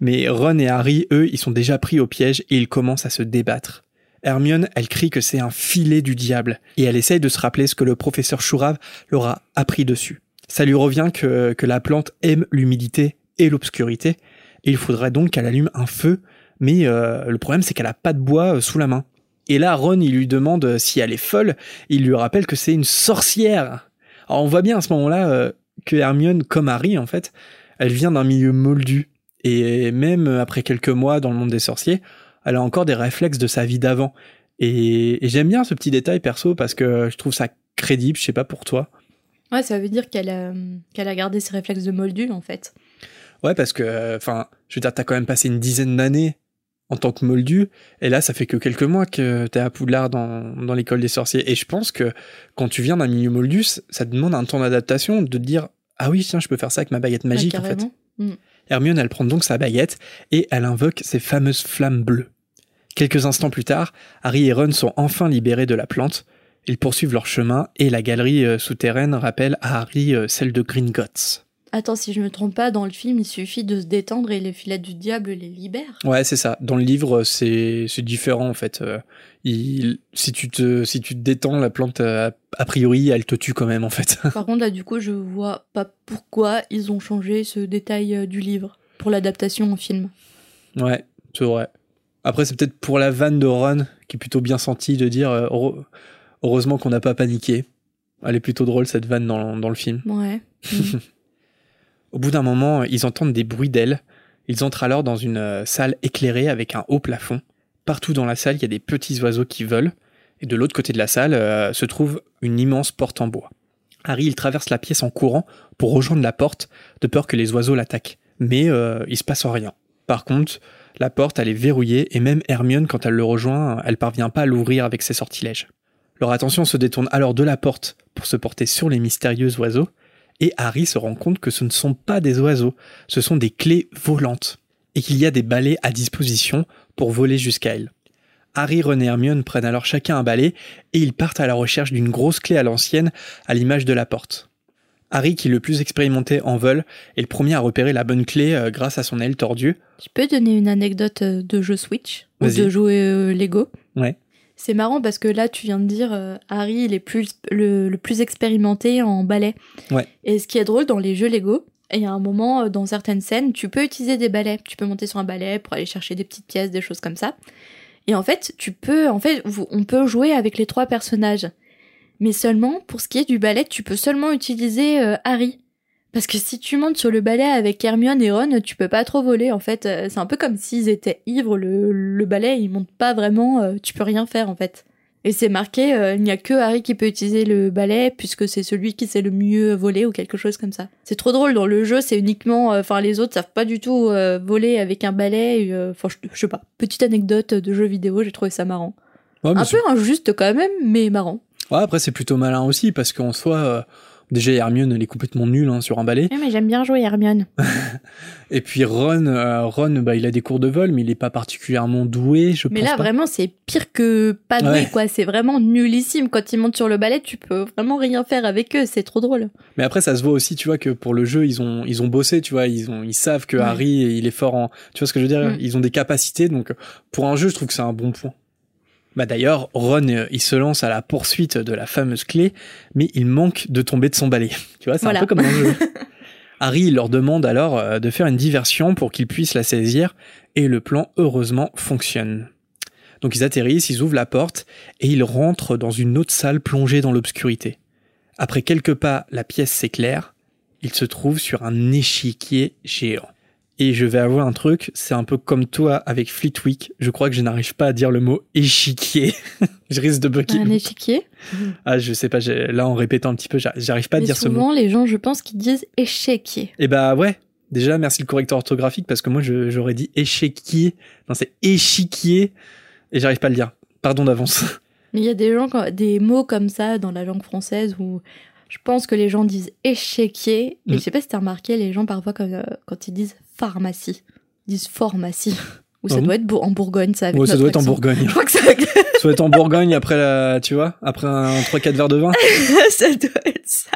A: Mais Ron et Harry, eux, ils sont déjà pris au piège et ils commencent à se débattre. Hermione, elle crie que c'est un filet du diable et elle essaye de se rappeler ce que le professeur Chourave leur a appris dessus. Ça lui revient que, que la plante aime l'humidité et l'obscurité il faudrait donc qu'elle allume un feu, mais euh, le problème c'est qu'elle a pas de bois euh, sous la main. Et là, Ron, il lui demande euh, si elle est folle, il lui rappelle que c'est une sorcière. Alors on voit bien à ce moment-là que Hermione, comme Harry en fait, elle vient d'un milieu moldu, et même après quelques mois dans le monde des sorciers, elle a encore des réflexes de sa vie d'avant. Et, et j'aime bien ce petit détail perso parce que je trouve ça crédible, je sais pas pour toi.
B: Ouais, ça veut dire qu'elle a, qu'elle a gardé ses réflexes de moldu, en fait.
A: Ouais, parce que, enfin, je veux dire, t'as quand même passé une dizaine d'années en tant que moldu, et là, ça fait que quelques mois que t'es à Poudlard dans, dans l'école des sorciers. Et je pense que quand tu viens d'un milieu moldu, ça te demande un temps d'adaptation, de te dire, ah oui, tiens, je peux faire ça avec ma baguette magique, en fait. Il Hermione, elle prend donc sa baguette et elle invoque ces fameuses flammes bleues. Quelques instants plus tard, Harry et Ron sont enfin libérés de la plante. Ils poursuivent leur chemin et la galerie euh, souterraine rappelle à Harry euh, celle de Gringotts.
B: Attends, si je me trompe pas, dans le film, il suffit de se détendre et les filets du diable les libèrent.
A: Ouais, c'est ça. Dans le livre, c'est différent en fait. Euh, il, si tu te si tu te détends, la plante euh, a priori, elle te tue quand même en fait.
B: Par contre, là, du coup, je vois pas pourquoi ils ont changé ce détail euh, du livre pour l'adaptation en film.
A: ouais, c'est vrai. Après, c'est peut-être pour la vanne de Ron qui est plutôt bien sentie de dire euh, heure- heureusement qu'on n'a pas paniqué. Elle est plutôt drôle cette vanne dans, dans le film.
B: Ouais.
A: Au bout d'un moment, ils entendent des bruits d'ailes. Ils entrent alors dans une euh, salle éclairée avec un haut plafond. Partout dans la salle, il y a des petits oiseaux qui volent. Et de l'autre côté de la salle euh, se trouve une immense porte en bois. Harry, il traverse la pièce en courant pour rejoindre la porte, de peur que les oiseaux l'attaquent. Mais euh, il se passe rien. Par contre, la porte, elle est verrouillée, et même Hermione, quand elle le rejoint, elle parvient pas à l'ouvrir avec ses sortilèges. Leur attention se détourne alors de la porte pour se porter sur les mystérieux oiseaux, et Harry se rend compte que ce ne sont pas des oiseaux, ce sont des clés volantes, et qu'il y a des balais à disposition pour voler jusqu'à elles. Harry, Ron et Hermione prennent alors chacun un balai, et ils partent à la recherche d'une grosse clé à l'ancienne, à l'image de la porte. Harry, qui est le plus expérimenté en vol, est le premier à repérer la bonne clé euh, grâce à son aile tordue.
B: Tu peux donner une anecdote euh, de jeu Switch ou de jouer euh, Lego?
A: Ouais.
B: C'est marrant parce que là, tu viens de dire euh, Harry, il est plus, le, le plus expérimenté en ballet.
A: Ouais.
B: Et ce qui est drôle dans les jeux Lego, il y a un moment, euh, dans certaines scènes, tu peux utiliser des balais. Tu peux monter sur un balai pour aller chercher des petites pièces, des choses comme ça. Et en fait, tu peux, en fait, on peut jouer avec les trois personnages. Mais seulement, pour ce qui est du balai, tu peux seulement utiliser euh, Harry. Parce que si tu montes sur le balai avec Hermione et Ron, tu peux pas trop voler. En fait, Euh, c'est un peu comme s'ils étaient ivres. Le, le balai, ils montent pas vraiment. euh, tu peux rien faire en fait. Et c'est marqué, euh, il n'y a que Harry qui peut utiliser le balai puisque c'est celui qui sait le mieux voler ou quelque chose comme ça. C'est trop drôle dans le jeu. C'est uniquement, euh, enfin les autres savent pas du tout euh, voler avec un balai. Enfin, je, je sais pas. Petite anecdote de jeu vidéo, j'ai trouvé ça marrant.
A: Ouais,
B: un peu injuste quand même, mais marrant.
A: Ouais, après, c'est plutôt malin aussi, parce qu'en soi, déjà, Hermione, elle est complètement nulle hein, sur un balai.
B: Eh, mais j'aime bien jouer Hermione.
A: Et puis Ron, euh, Ron bah, il a des cours de vol, mais il est pas particulièrement doué, je
B: Mais
A: pense
B: là,
A: pas.
B: vraiment, c'est pire que pas doué,
A: Ouais.
B: quoi. C'est vraiment nullissime. Quand ils montent sur le balai, tu peux vraiment rien faire avec eux. C'est trop drôle.
A: Mais après, ça se voit aussi, tu vois, que pour le jeu, ils ont, ils ont bossé, tu vois, ils, ont, ils savent que
B: Ouais.
A: Harry, il est fort en. Tu vois ce que je veux dire?
B: Mm.
A: Ils ont des capacités, donc pour un jeu, je trouve que c'est un bon point. Bah d'ailleurs, Ron, euh, il se lance à la poursuite de la fameuse clé, mais il manque de tomber de son balai. Tu vois, c'est
B: Voilà.
A: un peu comme le jeu. Harry leur demande alors euh, de faire une diversion pour qu'ils puissent la saisir, et le plan, heureusement, fonctionne. Donc ils atterrissent, ils ouvrent la porte, et ils rentrent dans une autre salle plongée dans l'obscurité. Après quelques pas, la pièce s'éclaire. Il se trouve sur un échiquier géant. Et je vais avoir un truc, c'est un peu comme toi avec Fleetwick. Je crois que je n'arrive pas à dire le mot échiquier. je risque de bugger.
B: Un échiquier.
A: Ah, je sais pas, là en répétant un petit peu, j'a- j'arrive pas à dire ce mot.
B: souvent, les gens, je pense qu'ils disent échiquier.
A: Et bah ouais, déjà merci le correcteur orthographique parce que moi je- j'aurais dit échiquier. Non, c'est échiquier et j'arrive pas à le dire. Pardon d'avance.
B: Mais il y a des gens, des mots comme ça dans la langue française où je pense que les gens disent échiquier. Et
A: Mm.
B: je sais pas si t'as remarqué, les gens parfois quand, euh, quand ils disent pharmacie, ils disent pharmacie. Ou ça
A: Ah
B: doit être en Bourgogne, ça. Avec
A: Ouais, ça doit être en. Bourgogne.
B: Je crois que ça,
A: ça doit être en Bourgogne après la, tu vois, après un 3-4 verres de vin.
B: ça doit être ça.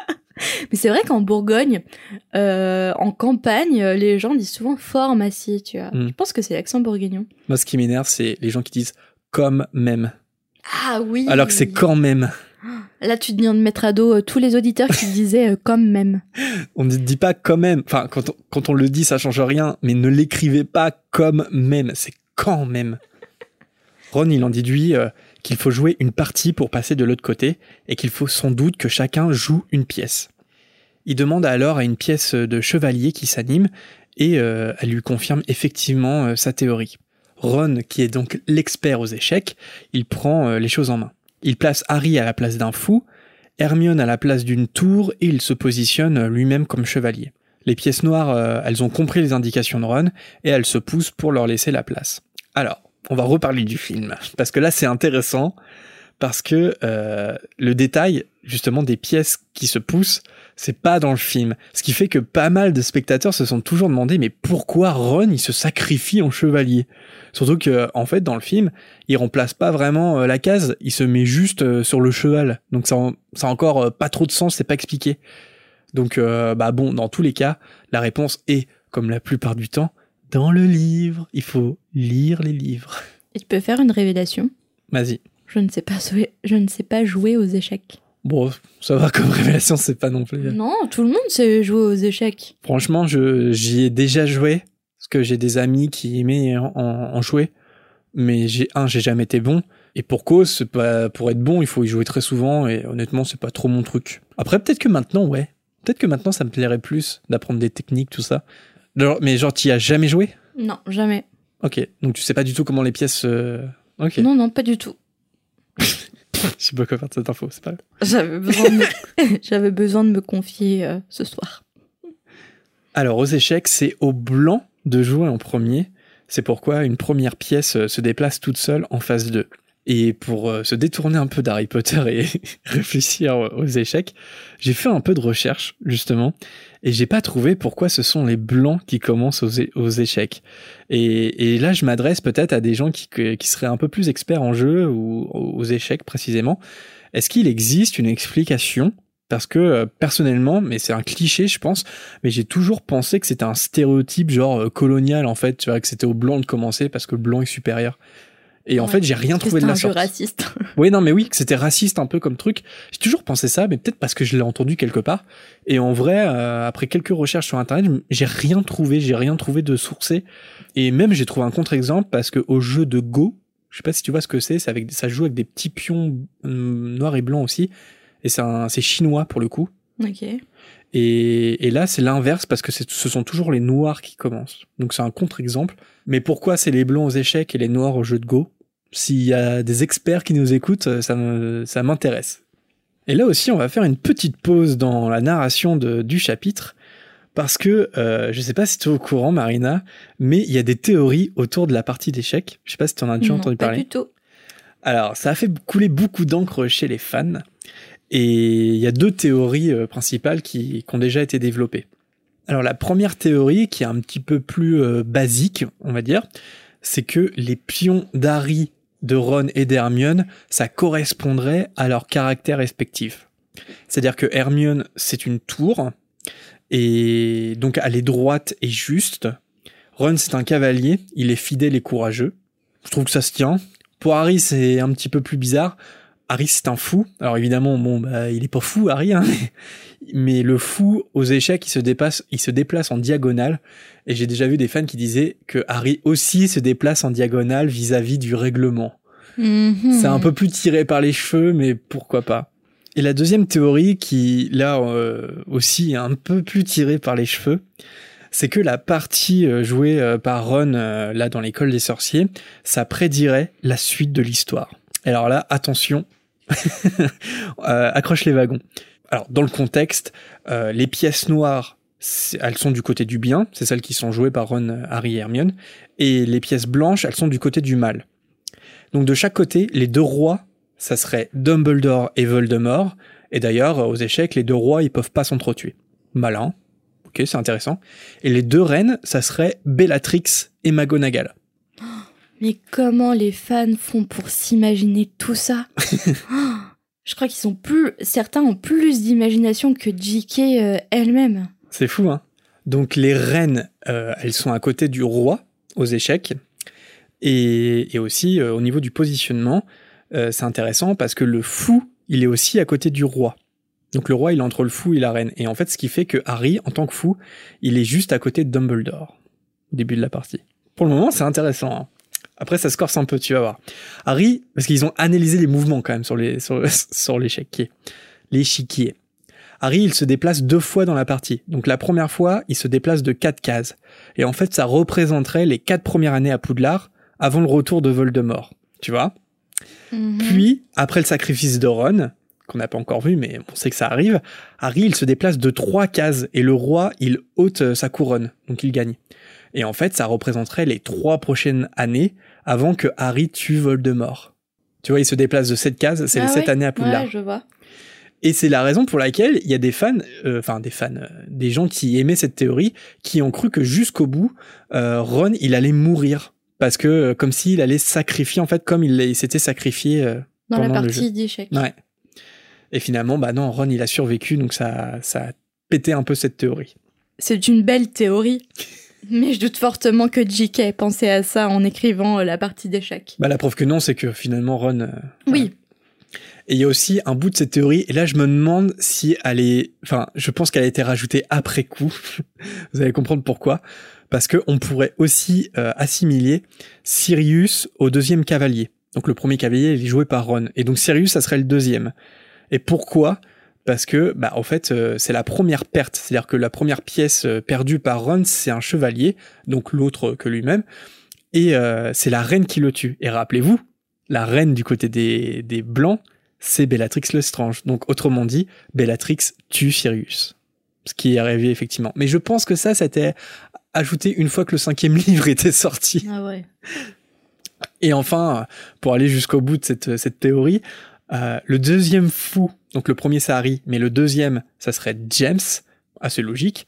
B: Mais c'est vrai qu'en Bourgogne, euh, en campagne, les gens disent souvent pharmacie, tu vois.
A: Mm.
B: Je pense que c'est l'accent bourguignon.
A: Moi, ce qui m'énerve, c'est les gens qui disent comme même.
B: Ah oui.
A: Alors que c'est quand même.
B: Là, tu viens de mettre à dos euh, tous les auditeurs qui disaient euh, comme même.
A: On ne dit pas quand même. Enfin, quand on, quand on le dit, ça change rien. Mais ne l'écrivez pas comme même. C'est quand même. Ron, il en déduit euh, qu'il faut jouer une partie pour passer de l'autre côté et qu'il faut sans doute que chacun joue une pièce. Il demande alors à une pièce de chevalier qui s'anime et euh, elle lui confirme effectivement euh, sa théorie. Ron, qui est donc l'expert aux échecs, il prend euh, les choses en main. Il place Harry à la place d'un fou, Hermione à la place d'une tour et il se positionne lui-même comme chevalier. Les pièces noires, euh, elles ont compris les indications de Ron et elles se poussent pour leur laisser la place. Alors, on va reparler du film parce que là c'est intéressant parce que euh, le détail justement des pièces qui se poussent, C'est pas dans le film. Ce qui fait que pas mal de spectateurs se sont toujours demandé mais pourquoi Ron il se sacrifie en chevalier? Surtout que en fait dans le film, il remplace pas vraiment euh, la case, il se met juste euh, sur le cheval. Donc ça, ça a encore euh, pas trop de sens, c'est pas expliqué. Donc bah bon, dans tous les cas, la réponse est comme la plupart du temps dans le livre. Il faut lire les livres.
B: Et tu peux faire une révélation?
A: Vas-y.
B: Je ne sais pas jouer, je ne sais pas jouer aux échecs.
A: Bon, ça va comme révélation, c'est pas non plus.
B: Non, tout le monde sait jouer aux échecs.
A: Franchement, je j'y ai déjà joué parce que j'ai des amis qui aimaient en, en jouer, mais j'ai un, j'ai jamais été bon. Et pour cause, pas, pour être bon, il faut y jouer très souvent. Et honnêtement, c'est pas trop mon truc. Après, peut-être que maintenant, ouais. Peut-être que maintenant, ça me plairait plus d'apprendre des techniques, tout ça. mais genre, tu as jamais joué?
B: Non, jamais.
A: Ok, donc tu sais pas du tout comment les pièces. Euh, ok.
B: Non, non, pas du tout.
A: Je sais pas faire de cette info, c'est pas.
B: J'avais besoin, de me... J'avais besoin de me confier euh, ce soir.
A: Alors, aux échecs, c'est au blanc de jouer en premier. C'est pourquoi une première pièce euh, se déplace toute seule en phase 2. Et pour se détourner un peu d'Harry Potter et réfléchir aux échecs, j'ai fait un peu de recherche, justement, et j'ai pas trouvé pourquoi ce sont les blancs qui commencent aux, échecs. Et, là, je m'adresse peut-être à des gens qui, qui seraient un peu plus experts en jeu ou aux échecs précisément. Est-ce qu'il existe une explication? Parce que euh, personnellement, mais c'est un cliché, je pense, mais j'ai toujours pensé que c'était un stéréotype genre euh, colonial en fait, tu vois, que c'était aux blancs de commencer parce que le blanc est supérieur. Et en fait, j'ai rien trouvé de la sorte.
B: raciste.
A: oui, non, mais oui, que c'était raciste un peu comme truc. J'ai toujours pensé ça, mais peut-être parce que je l'ai entendu quelque part. Et en vrai, euh, après quelques recherches sur internet, j'ai rien trouvé, j'ai rien trouvé de sourcé. Et même j'ai trouvé un contre-exemple parce que au jeu de Go, je sais pas si tu vois ce que c'est, c'est avec, ça joue avec des petits pions hum, noirs et blancs aussi. Et c'est c'est chinois pour le coup.
B: Ok.
A: Et, et là, c'est l'inverse parce que ce sont toujours les noirs qui commencent. Donc c'est un contre-exemple. Mais pourquoi c'est les blancs aux échecs et les noirs au jeu de Go? S'il y a des experts qui nous écoutent, euh, ça, ça m'intéresse. Et là aussi, on va faire une petite pause dans la narration de, du chapitre, parce que euh, je sais pas si tu es au courant, Marina, mais il y a des théories autour de la partie d'échecs. Je sais pas si tu en as déjà entendu parler.
B: Pas du tout.
A: Alors, ça a fait couler beaucoup d'encre chez les fans, et il y a deux théories euh, principales qui, qui, ont déjà été développées. Alors, la première théorie, qui est un petit peu plus euh, basique, on va dire, c'est que les pions d'Harry de Ron et d'Hermione, ça correspondrait à leurs caractères respectifs. C'est-à-dire que Hermione, c'est une tour, et donc elle est droite et juste. Ron, c'est un cavalier, il est fidèle et courageux. Je trouve que ça se tient. Pour Harry, c'est un petit peu plus bizarre. Harry, c'est un fou. Alors évidemment, bon, bah, il est pas fou, Harry, hein, mais le fou aux échecs, il se déplace, il se déplace en diagonale. Et j'ai déjà vu des fans qui disaient que Harry aussi se déplace en diagonale vis-à-vis du règlement.
B: Mhm.
A: C'est un peu plus tiré par les cheveux, mais pourquoi pas. Et la deuxième théorie, qui là euh, aussi est un peu plus tirée par les cheveux, c'est que la partie euh, jouée euh, par Ron là dans l'école des sorciers, ça prédirait la suite de l'histoire. Alors là, attention, accroche les wagons. Alors, dans le contexte, euh, les pièces noires, elles sont du côté du bien, c'est celles qui sont jouées par Ron, Harry et Hermione, et les pièces blanches, elles sont du côté du mal. Donc de chaque côté, les deux rois, ça serait Dumbledore et Voldemort, et d'ailleurs, aux échecs, les deux rois, ils peuvent pas s'entretuer. Malin, ok, c'est intéressant. Et les deux reines, ça serait Bellatrix et McGonagall.
B: Mais comment les fans font pour s'imaginer tout ça? Je crois qu'ils sont plus. Certains ont plus d'imagination que J.K. Euh, elle-même.
A: C'est fou, hein Donc les reines, euh, elles sont à côté du roi aux échecs. Et, aussi, euh, au niveau du positionnement, c'est intéressant parce que le fou, il est aussi à côté du roi. Donc le roi, il est entre le fou et la reine. Et en fait, ce qui fait que Harry, en tant que fou, il est juste à côté de Dumbledore. Au début de la partie. Pour le moment, c'est intéressant. Hein. Après, ça se corse un peu, tu vas voir. Harry, parce qu'ils ont analysé les mouvements quand même sur les sur, sur l'échiquier. L'échiquier. Harry, il se déplace deux fois dans la partie. Donc la première fois, il se déplace de quatre cases. Et en fait, ça représenterait les quatre premières années à Poudlard, avant le retour de Voldemort. Tu vois?
B: Mhm.
A: Puis, après le sacrifice de Ron, qu'on n'a pas encore vu, mais on sait que ça arrive, Harry, il se déplace de trois cases. Et le roi, il ôte euh, sa couronne. Donc il gagne. Et en fait, ça représenterait les trois prochaines années avant que Harry tue Voldemort. Tu vois, il se déplace de cette case, c'est les
B: Ah
A: sept
B: ouais,
A: années à Poudlard.
B: Ouais, je vois.
A: Et c'est la raison pour laquelle il y a des fans, euh, enfin des fans, euh, des gens qui aimaient cette théorie, qui ont cru que jusqu'au bout, euh, Ron, il allait mourir. Parce que, euh, comme s'il allait sacrifier, en fait, comme il, il s'était sacrifié euh,
B: Dans la
A: pendant
B: partie d'échecs.
A: Ouais. Et finalement, bah non, Ron, il a survécu, donc ça, ça a pété un peu cette théorie.
B: C'est une belle théorie. Mais je doute fortement que J.K. ait pensé à ça en écrivant euh, la partie d'échecs.
A: Bah la preuve que non, c'est que finalement, Ron... euh,
B: Oui,
A: Et il y a aussi un bout de cette théorie, et là je me demande si elle est... Enfin, je pense qu'elle a été rajoutée après coup. Vous allez comprendre pourquoi. Parce que on pourrait aussi euh, assimiler Sirius au deuxième cavalier. Donc le premier cavalier, il est joué par Ron. Et donc Sirius, ça serait le deuxième. Et pourquoi Parce que, bah, en fait, euh, c'est la première perte. C'est-à-dire que la première pièce euh, perdue par Ron, c'est un chevalier, donc l'autre que lui-même. Et euh, c'est la reine qui le tue. Et rappelez-vous, la reine du côté des, des blancs, c'est Bellatrix Lestrange. Donc autrement dit, Bellatrix tue Sirius. Ce qui est arrivé effectivement. Mais je pense que ça, c'était ajouté une fois que le cinquième livre était sorti.
B: ah ouais.
A: Et enfin, pour aller jusqu'au bout de cette, cette théorie, euh, le deuxième fou, donc le premier c'est Harry, mais le deuxième, ça serait James, assez logique.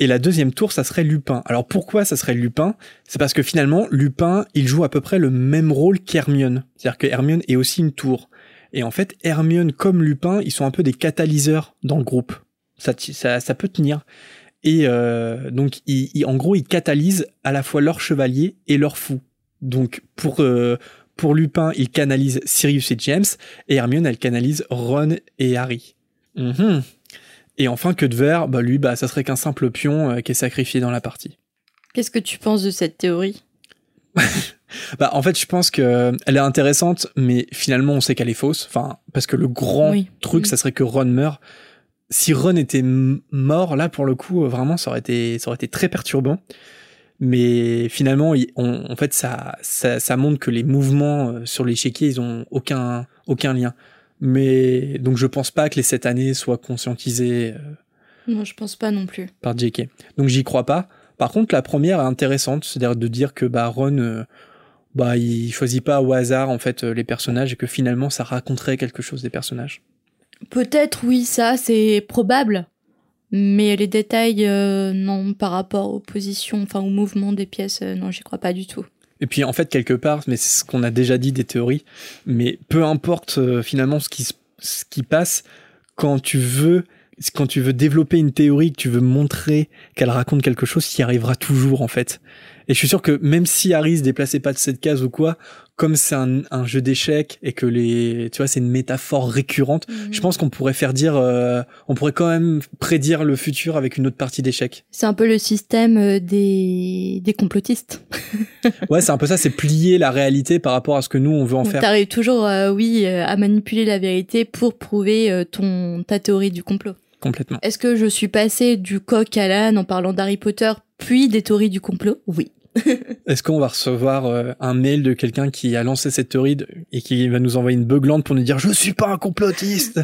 A: Et la deuxième tour, ça serait Lupin. Alors pourquoi ça serait Lupin? C'est parce que finalement, Lupin, il joue à peu près le même rôle qu'Hermione. C'est-à-dire que Hermione est aussi une tour. Et en fait, Hermione comme Lupin, ils sont un peu des catalyseurs dans le groupe. Ça, ça, ça peut tenir. Et euh, donc, ils- ils- en gros, ils catalysent à la fois leur chevalier et leur fou. Donc, pour, euh, pour Lupin, il canalise Sirius et James, et Hermione, elle canalise Ron et Harry. Mhm. Et enfin, que de verre, bah lui, bah, ça serait qu'un simple pion euh, qui est sacrifié dans la partie.
B: Qu'est-ce que tu penses de cette théorie?
A: Bah, en fait, je pense que euh, elle est intéressante, mais finalement, on sait qu'elle est fausse. Enfin, parce que le grand
B: Oui.
A: truc,
B: Mm.
A: ça serait que Ron meurt. Si Ron était mort, là, pour le coup, euh, vraiment, ça aurait été, ça aurait été très perturbant. Mais finalement, on- en fait, ça, ça, ça montre que les mouvements euh, sur l'échiquier, ils ont aucun, aucun lien. Mais donc, je pense pas que les sept années soient conscientisées euh,
B: Non, je pense pas non plus.
A: par JK. Donc j'y crois pas. Par contre, la première est intéressante, c'est-à-dire de dire que bah, Ron, euh, bah, il choisit pas au hasard en fait les personnages et que finalement ça raconterait quelque chose des personnages.
B: Peut-être oui, ça c'est probable. Mais les détails, euh, non, par rapport aux positions, enfin au mouvement des pièces, euh, non, j'y crois pas du tout.
A: Et puis en fait quelque part, mais c'est ce qu'on a déjà dit des théories, mais peu importe euh, finalement ce qui ce qui passe quand tu veux quand tu veux développer une théorie, que tu veux montrer qu'elle raconte quelque chose, qui arrivera toujours en fait. Et je suis sûr que même si Harry se déplaçait pas de cette case ou quoi, comme c'est un, un jeu d'échecs et que les, tu vois, c'est une métaphore récurrente, je pense qu'on pourrait faire dire, euh, on pourrait quand même prédire le futur avec une autre partie d'échecs.
B: C'est un peu le système euh, des, des complotistes.
A: Ouais, c'est un peu ça, c'est plier la réalité par rapport à ce que nous on veut en
B: Donc,
A: faire.
B: T'arrives toujours, euh, oui, euh, à manipuler la vérité pour prouver ton ta théorie du complot.
A: Complètement.
B: Est-ce que je suis passée du coq à l'âne en parlant d'Harry Potter, puis des théories du complot? Oui.
A: Est-ce qu'on va recevoir euh, un mail de quelqu'un qui a lancé cette théorie et qui va nous envoyer une beuglante pour nous dire je suis pas un complotiste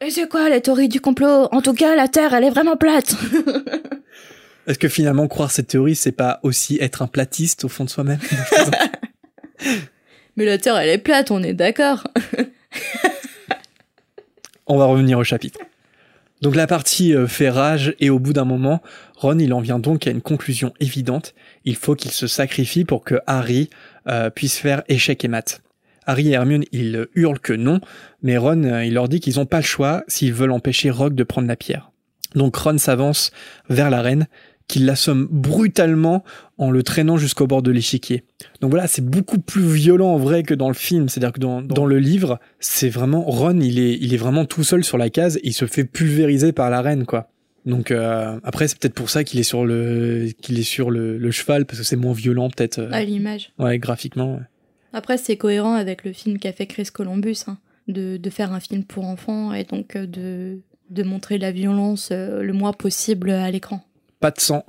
B: Et c'est quoi la théorie du complot? En tout cas, la Terre, elle est vraiment plate.
A: Est-ce que finalement croire cette théorie c'est pas aussi être un platiste au fond de soi-même?
B: Mais la Terre, elle est plate, on est d'accord.
A: On va revenir au chapitre. Donc la partie euh, fait rage et au bout d'un moment, Ron il en vient donc à une conclusion évidente. Il faut qu'il se sacrifie pour que Harry euh, puisse faire échec et mat. Harry et Hermione ils euh, hurlent que non, mais Ron il leur dit qu'ils n'ont pas le choix s'ils veulent empêcher Rogue de prendre la pierre. Donc Ron s'avance vers la reine, qu'il l'assomme brutalement en le traînant jusqu'au bord de l'échiquier. Donc voilà, c'est beaucoup plus violent en vrai que dans le film. C'est-à-dire que dans, dans le livre, c'est vraiment Ron, il est, il est vraiment tout seul sur la case, il se fait pulvériser par la reine, quoi. Donc euh, après, c'est peut-être pour ça qu'il est sur le, qu'il est sur le, le cheval parce que c'est moins violent, peut-être. euh,
B: À l'image.
A: ouais, graphiquement. ouais.
B: Après, c'est cohérent avec le film qu'a fait Chris Columbus, hein, de, de faire un film pour enfants et donc euh, de, de montrer la violence le moins possible à l'écran.
A: Pas de sang.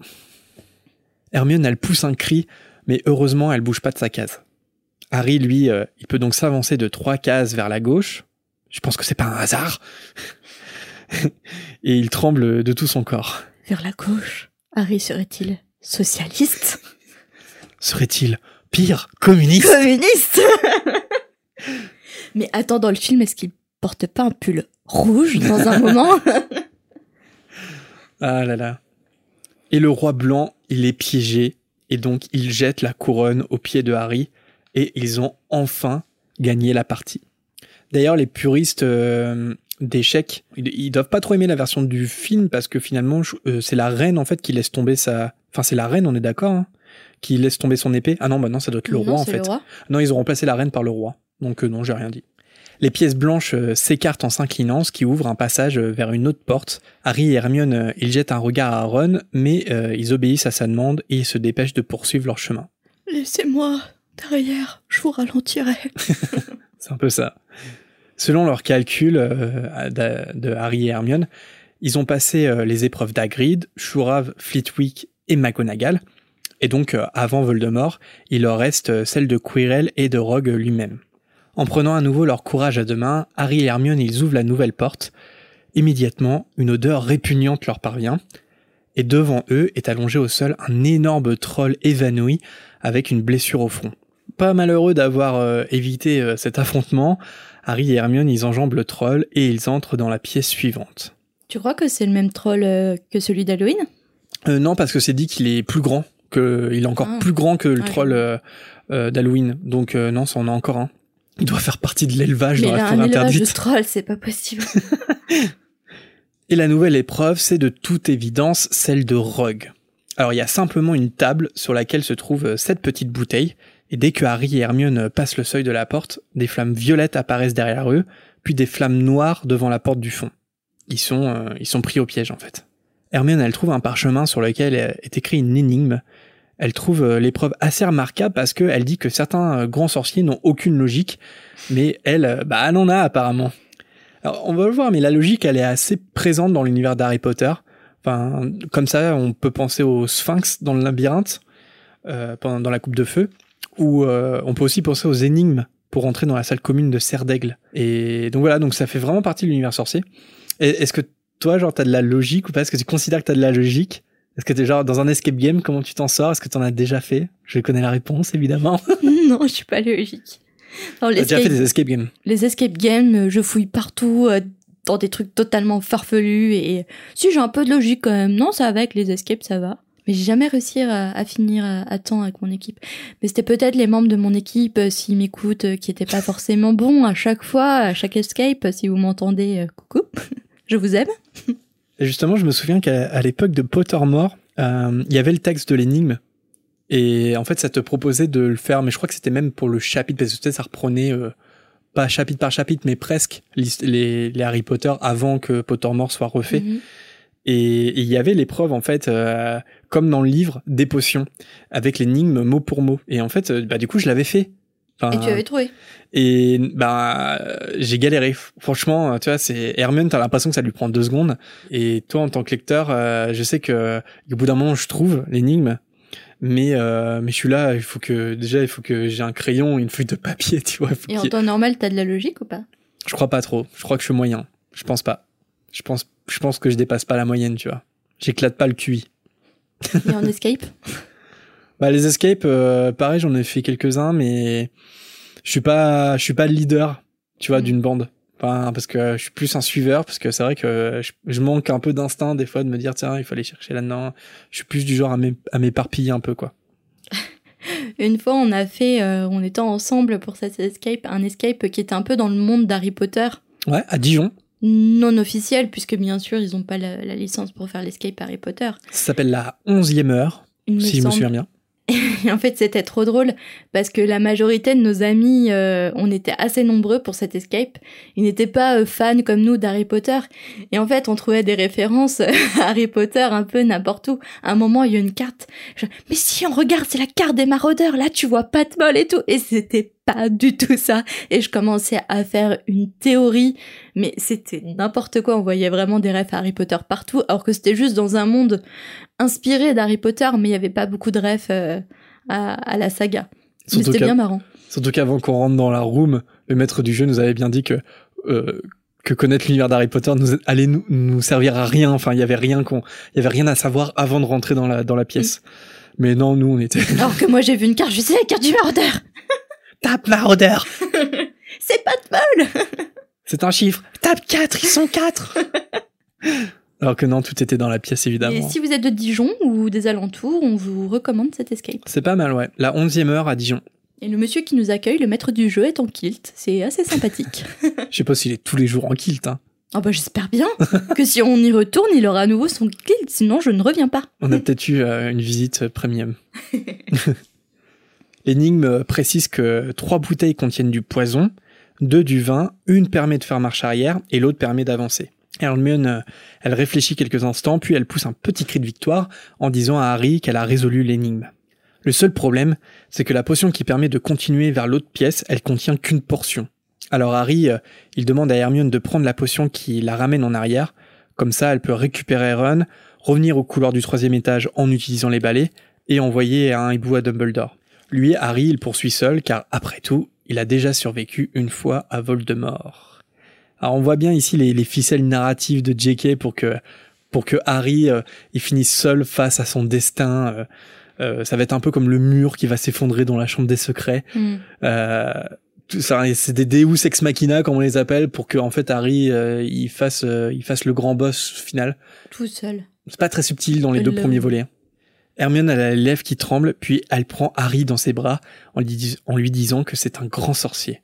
A: Hermione, elle pousse un cri, mais heureusement, elle bouge pas de sa case. Harry, lui, euh, il peut donc s'avancer de trois cases vers la gauche. Je pense que c'est pas un hasard. Et il tremble de tout son corps.
B: Vers la gauche, Harry serait-il socialiste?
A: Serait-il pire communiste?
B: Communiste Mais attends, dans le film, est-ce qu'il porte pas un pull rouge dans un moment?
A: Ah là là. Et le roi blanc, il est piégé, et donc il jette la couronne aux pieds de Harry, et ils ont enfin gagné la partie. D'ailleurs, les puristes euh, d'échecs, ils, ils doivent pas trop aimer la version du film parce que finalement, euh, c'est la reine en fait qui laisse tomber sa. Enfin, c'est la reine, on est d'accord, hein, qui laisse tomber son épée. Ah non, bah non, ça doit être le
B: Non,
A: roi en fait. Non, ils ont remplacé la reine par le roi. Donc euh, non, j'ai rien dit. Les pièces blanches euh, s'écartent en s'inclinant, ce qui ouvre un passage euh, vers une autre porte. Harry et Hermione, euh, ils jettent un regard à Ron, mais euh, ils obéissent à sa demande et ils se dépêchent de poursuivre leur chemin.
B: Laissez-moi derrière, je vous ralentirai.
A: C'est un peu ça. Selon leurs calculs euh, de, Harry et Hermione, ils ont passé euh, les épreuves d'Hagrid, Shurav, Flitwick et McGonagall. Et donc, avant Voldemort, il leur reste celle de Quirrell et de Rogue lui-même. En prenant à nouveau leur courage à deux mains, Harry et Hermione, ils ouvrent la nouvelle porte. Immédiatement, une odeur répugnante leur parvient. Et devant eux est allongé au sol un énorme troll évanoui avec une blessure au front. Pas malheureux d'avoir euh, évité euh, cet affrontement, Harry et Hermione, ils enjambent le troll et ils entrent dans la pièce suivante.
B: Tu crois que c'est le même troll euh, que celui d'Halloween?
A: Euh, non, parce que c'est dit qu'il est plus grand, que il est encore
B: Ah.
A: plus grand que le
B: Ah,
A: troll d'Halloween. Donc non, ça en a encore un. Il doit faire partie de l'élevage dans la forêt
B: un élevage de
A: interdite.
B: troll, c'est pas possible.
A: Et la nouvelle épreuve, c'est de toute évidence celle de Rogue. Alors il y a simplement une table sur laquelle se trouvent euh, sept petites bouteilles, et dès que Harry et Hermione passent le seuil de la porte, des flammes violettes apparaissent derrière eux, puis des flammes noires devant la porte du fond. Ils sont, euh, ils sont pris au piège en fait. Hermione, elle trouve un parchemin sur lequel est écrit une énigme. Elle trouve euh, l'épreuve assez remarquable parce qu'elle dit que certains euh, grands sorciers n'ont aucune logique, mais elle, euh, bah, elle en a apparemment. Alors, on va le voir, mais la logique, elle est assez présente dans l'univers d'Harry Potter. Enfin, comme ça, on peut penser au Sphinx dans le labyrinthe, dans la coupe de feu, ou on peut aussi penser aux énigmes pour entrer dans la salle commune de Serre d'Aigle. Et donc voilà, donc ça fait vraiment partie de l'univers sorcier. Est-ce que toi, genre, t'as de la logique ou pas? Est-ce que tu considères que t'as de la logique? Est-ce que t'es genre dans un escape game Comment tu t'en sors? Est-ce que t'en as déjà fait? Je connais la réponse, évidemment.
B: non, je suis pas logique.
A: T'as déjà fait des escape games
B: Les escape games, je fouille partout euh, dans des trucs totalement farfelus et si j'ai un peu de logique quand même. Non, ça va avec les escapes, ça va. Mais j'ai jamais réussi à, à finir à, à temps avec mon équipe. Mais c'était peut-être les membres de mon équipe, euh, s'ils m'écoutent, euh, qui étaient pas forcément bons à chaque fois, à chaque escape. Si vous m'entendez, coucou, je vous aime.
A: Justement, je me souviens qu'à l'époque de Pottermore, euh, il y avait le texte de l'énigme. Et en fait, ça te proposait de le faire, mais je crois que c'était même pour le chapitre, parce que ça reprenait, euh, pas chapitre par chapitre, mais presque les, les Harry Potter avant que Pottermore soit refait.
B: Mhm.
A: Et et il y avait l'épreuve, en fait, euh, comme dans le livre, des potions, avec l'énigme mot pour mot. Et en fait, bah, du coup, je l'avais fait. Enfin,
B: Et tu avais trouvé
A: et bah j'ai galéré. Franchement, tu vois, c'est Hermione, t'as l'impression que ça lui prend deux secondes. Et toi, en tant que lecteur, euh, je sais que au bout d'un moment, je trouve l'énigme. Mais euh, mais je suis là, il faut que déjà, il faut que j'ai un crayon, une feuille de papier, tu vois.
B: Et en temps normal, t'as de la logique ou pas?
A: Je crois pas trop. Je crois que je suis moyen. Je pense pas. Je pense, je pense que je dépasse pas la moyenne, tu vois. J'éclate pas le QI.
B: Et en escape?
A: Bah les escapes, euh, pareil, j'en ai fait quelques-uns, mais je suis pas, je suis pas le leader, tu vois,
B: Mm.
A: d'une bande. Enfin, parce que je suis plus un suiveur, parce que c'est vrai que je, je manque un peu d'instinct des fois de me dire tiens, il faut aller chercher là-dedans. Je suis plus du genre à m'é- à m'éparpiller un peu quoi.
B: Une fois, on a fait, euh, on était ensemble pour cet escape, un escape qui était un peu dans le monde d'Harry Potter,
A: Ouais, à Dijon,
B: non officiel, puisque bien sûr, ils n'ont pas la, la licence pour faire l'escape Harry Potter.
A: ça s'appelle la onzième heure,
B: Il me
A: si je me souviens bien.
B: Et en fait, c'était trop drôle parce que la majorité de nos amis, euh, on était assez nombreux pour cet escape. Ils n'étaient pas euh, fans comme nous d'Harry Potter. Et en fait, on trouvait des références à Harry Potter un peu n'importe où. À un moment, il y a une carte. Mais si on regarde, c'est la carte des maraudeurs. Là, tu vois pas de et tout. Et c'était pas du tout ça. Et je commençais à faire une théorie. Mais c'était n'importe quoi. On voyait vraiment des refs à Harry Potter partout. Alors que c'était juste dans un monde inspiré d'Harry Potter, mais il y avait pas beaucoup de refs euh, à, à la saga. Mais c'était bien marrant.
A: Surtout qu'avant qu'on rentre dans la room, le maître du jeu nous avait bien dit que euh, que connaître l'univers d'Harry Potter nous allait nous, nous servir à rien. Enfin, il y avait rien qu'on, il y avait rien à savoir avant de rentrer dans la dans la pièce. Mais non, nous on était
B: Alors que moi j'ai vu une carte, je sais la carte du maraudeur.
A: tape maraudeur.
B: C'est pas de bol.
A: C'est un chiffre. Tape 4, ils sont 4 Alors que non, tout était dans la pièce,
B: Et
A: évidemment.
B: si vous êtes de Dijon ou des alentours, on vous recommande cet escape.
A: C'est pas mal, ouais. La 11e heure à Dijon.
B: Et le monsieur qui nous accueille, le maître du jeu, est en kilt. C'est assez sympathique.
A: Je sais pas s'il est tous les jours en kilt. Hein.
B: Ah bah j'espère bien que si on y retourne, il aura à nouveau son kilt, sinon je ne reviens pas.
A: On a peut-être eu euh, une visite premium. L'énigme précise que trois bouteilles contiennent du poison, deux du vin, une permet de faire marche arrière et l'autre permet d'avancer. Hermione, euh, elle réfléchit quelques instants, puis elle pousse un petit cri de victoire en disant à Harry qu'elle a résolu l'énigme. Le seul problème, c'est que la potion qui permet de continuer vers l'autre pièce, elle contient qu'une portion. Alors Harry, euh, il demande à Hermione de prendre la potion qui la ramène en arrière, comme ça elle peut récupérer Ron, revenir au couloir du troisième étage en utilisant les balais, et envoyer un hibou à Dumbledore. Lui, Harry, il poursuit seul, car après tout, il a déjà survécu une fois à Voldemort. Alors on voit bien ici les, les ficelles narratives de J.K. pour que pour que Harry euh, il finisse seul face à son destin. euh, euh, ça va être un peu comme le mur qui va s'effondrer dans la chambre des secrets.
B: Hmm.
A: Euh, tout ça, c'est des Deus ex machina comme on les appelle pour que en fait Harry il fasse il fasse le grand boss final.
B: Tout seul.
A: C'est pas très subtil dans les deux premiers volets. Hermione a les lèvres qui tremblent, puis elle prend Harry dans ses bras en lui, disant que c'est un grand sorcier.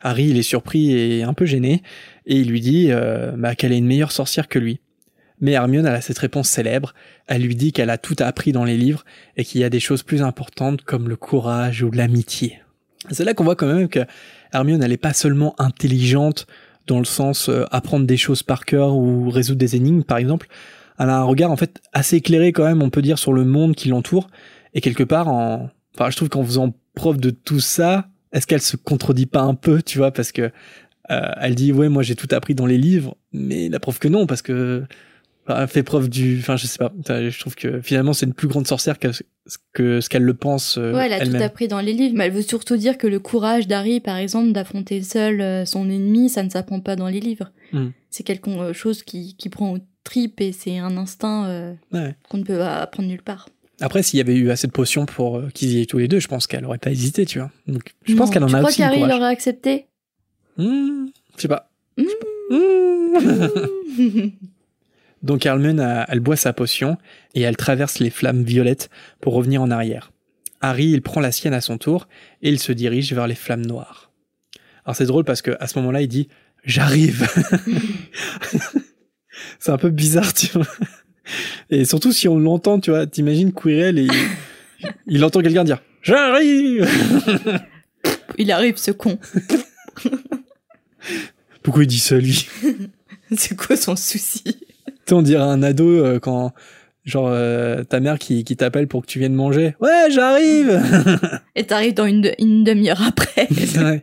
A: Harry il est surpris et un peu gêné, et il lui dit euh, bah, qu'elle est une meilleure sorcière que lui. Mais Hermione elle a cette réponse célèbre, elle lui dit qu'elle a tout appris dans les livres et qu'il y a des choses plus importantes comme le courage ou l'amitié. C'est là qu'on voit quand même que Hermione elle est pas seulement intelligente dans le sens euh, apprendre des choses par cœur ou résoudre des énigmes par exemple, elle a un regard en fait assez éclairé quand même, on peut dire, sur le monde qui l'entoure. Et quelque part, en, enfin, je trouve qu'en faisant preuve de tout ça, est-ce qu'elle se contredit pas un peu, tu vois, parce que euh, elle dit ouais, moi j'ai tout appris dans les livres, mais la preuve que non, parce que enfin, elle fait preuve du, enfin, je sais pas. Je trouve que finalement c'est une plus grande sorcière que, que ce qu'elle le pense euh,
B: Ouais, elle a tout appris dans les livres, mais elle veut surtout dire que le courage d'Harry, par exemple, d'affronter seul euh, son ennemi, ça ne s'apprend pas dans les livres.
A: Hmm.
B: C'est quelque euh, chose qui, qui prend tripes et c'est un instinct euh,
A: Ouais.
B: qu'on ne peut apprendre nulle part.
A: Après, s'il y avait eu assez de potions pour euh, qu'ils y aient tous les deux, je pense qu'elle aurait pas hésité, tu vois. Donc, je pense qu'elle en
B: tu
A: a
B: crois
A: aussi. le
B: qu'Harry
A: courage.
B: l'aurait accepté
A: Hmm, je sais pas.
B: Hmm.
A: Donc Hermione, elle boit sa potion et elle traverse les flammes violettes pour revenir en arrière. Harry, il prend la sienne à son tour et il se dirige vers les flammes noires. Alors c'est drôle parce que à ce moment-là, il dit "J'arrive." c'est un peu bizarre, tu vois. Et surtout si on l'entend, tu vois, t'imagines Quirrell et il, il entend quelqu'un dire "J'arrive."
B: Il arrive, ce con.
A: Pourquoi il dit ça lui?
B: C'est quoi son souci?
A: Tu sais, on dirait un ado euh, quand, genre, euh, ta mère qui, qui t'appelle pour que tu viennes manger. Ouais, j'arrive
B: Et t'arrives dans une, de- une demi-heure après.
A: Ouais.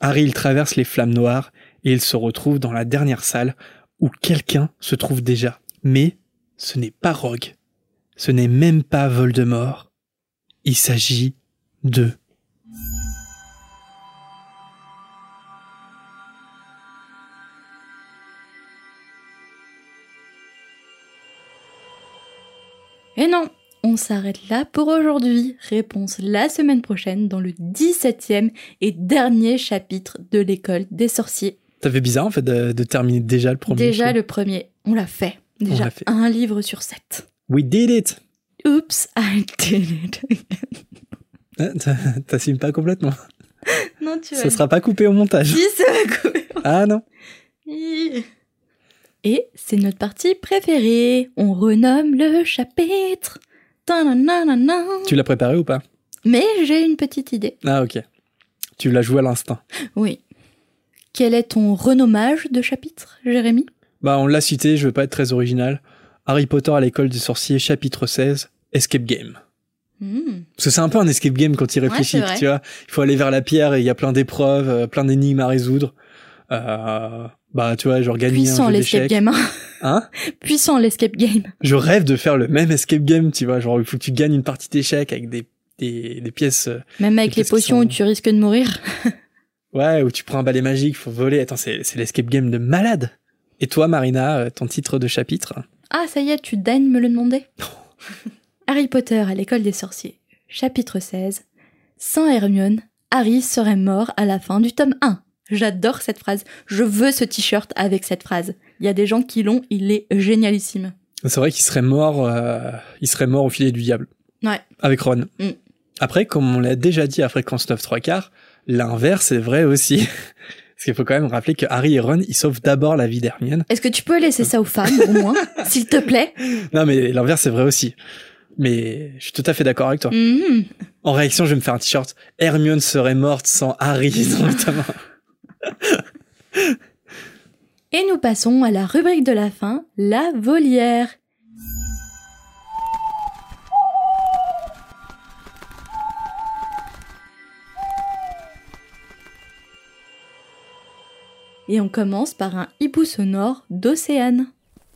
A: Harry, il traverse les flammes noires et il se retrouve dans la dernière salle où quelqu'un se trouve déjà. Mais ce n'est pas Rogue. Ce n'est même pas Voldemort. Il s'agit de...
B: Et non, on s'arrête là pour aujourd'hui. Réponse la semaine prochaine dans le 17e et dernier chapitre de l'école des sorciers.
A: Ça fait bizarre en fait de, de terminer déjà le premier.
B: Déjà le premier, on l'a fait. Déjà
A: l'a fait.
B: un livre sur sept.
A: We did it
B: Oops, I did it.
A: Hein, t'a- T'assumes pas complètement.
B: non, tu
A: Ça sera pas coupé au montage.
B: Si, ça va couper.
A: Ah non
B: Et c'est notre partie préférée. On renomme le chapitre. Ta-na-na-na-na.
A: Tu l'as préparé ou pas?
B: Mais j'ai une petite idée.
A: Ah ok. Tu l'as joué à l'instinct.
B: Oui. Quel est ton renommage de chapitre, Jérémy?
A: Bah on l'a cité, je veux pas être très original. Harry Potter à l'école des sorciers, chapitre 16, Escape Game.
B: Hmm.
A: Parce que c'est un peu un escape game quand il réfléchit, tu vois. Il faut aller vers la pierre et il y a plein d'épreuves, euh, plein d'énigmes à résoudre. Euh, bah tu vois, genre gagner
B: Puissant
A: un jeu
B: l'escape game. hein?
A: Hein
B: Puissant l'escape game.
A: Je rêve de faire le même escape game, tu vois. Genre il faut que tu gagnes une partie d'échecs avec des, des, des pièces... euh,
B: Même avec les potions
A: sont-
B: où tu risques de mourir.
A: Ouais, où tu prends un balai magique, faut voler. Attends, c'est c'est l'escape game de malade. Et toi, Marina, euh, ton titre de chapitre?
B: Ah, ça y est, tu daignes me le demander? Harry Potter à l'école des sorciers. Chapitre 16. Sans Hermione, Harry serait mort à la fin du tome 1. J'adore cette phrase. Je veux ce t-shirt avec cette phrase. Il y a des gens qui l'ont, il est génialissime.
A: C'est vrai qu'il serait mort, euh, il serait mort au filet du diable.
B: Ouais.
A: Avec Ron.
B: Mm.
A: Après, comme on l'a déjà dit à Fréquence 9 3 quarts, l'inverse est vrai aussi. Parce qu'il faut quand même rappeler que Harry et Ron, ils sauvent d'abord la vie d'Hermione.
B: Est-ce que tu peux laisser ça aux femmes, au moins, s'il te plaît?
A: Non, mais l'inverse est vrai aussi. Mais je suis tout à fait d'accord avec toi.
B: Mhm.
A: En réaction, je vais me faire un t-shirt. Hermione serait morte sans Harry, notamment.
B: Et nous passons à la rubrique de la fin, la volière. Et on commence par un hibou sonore d'Océane.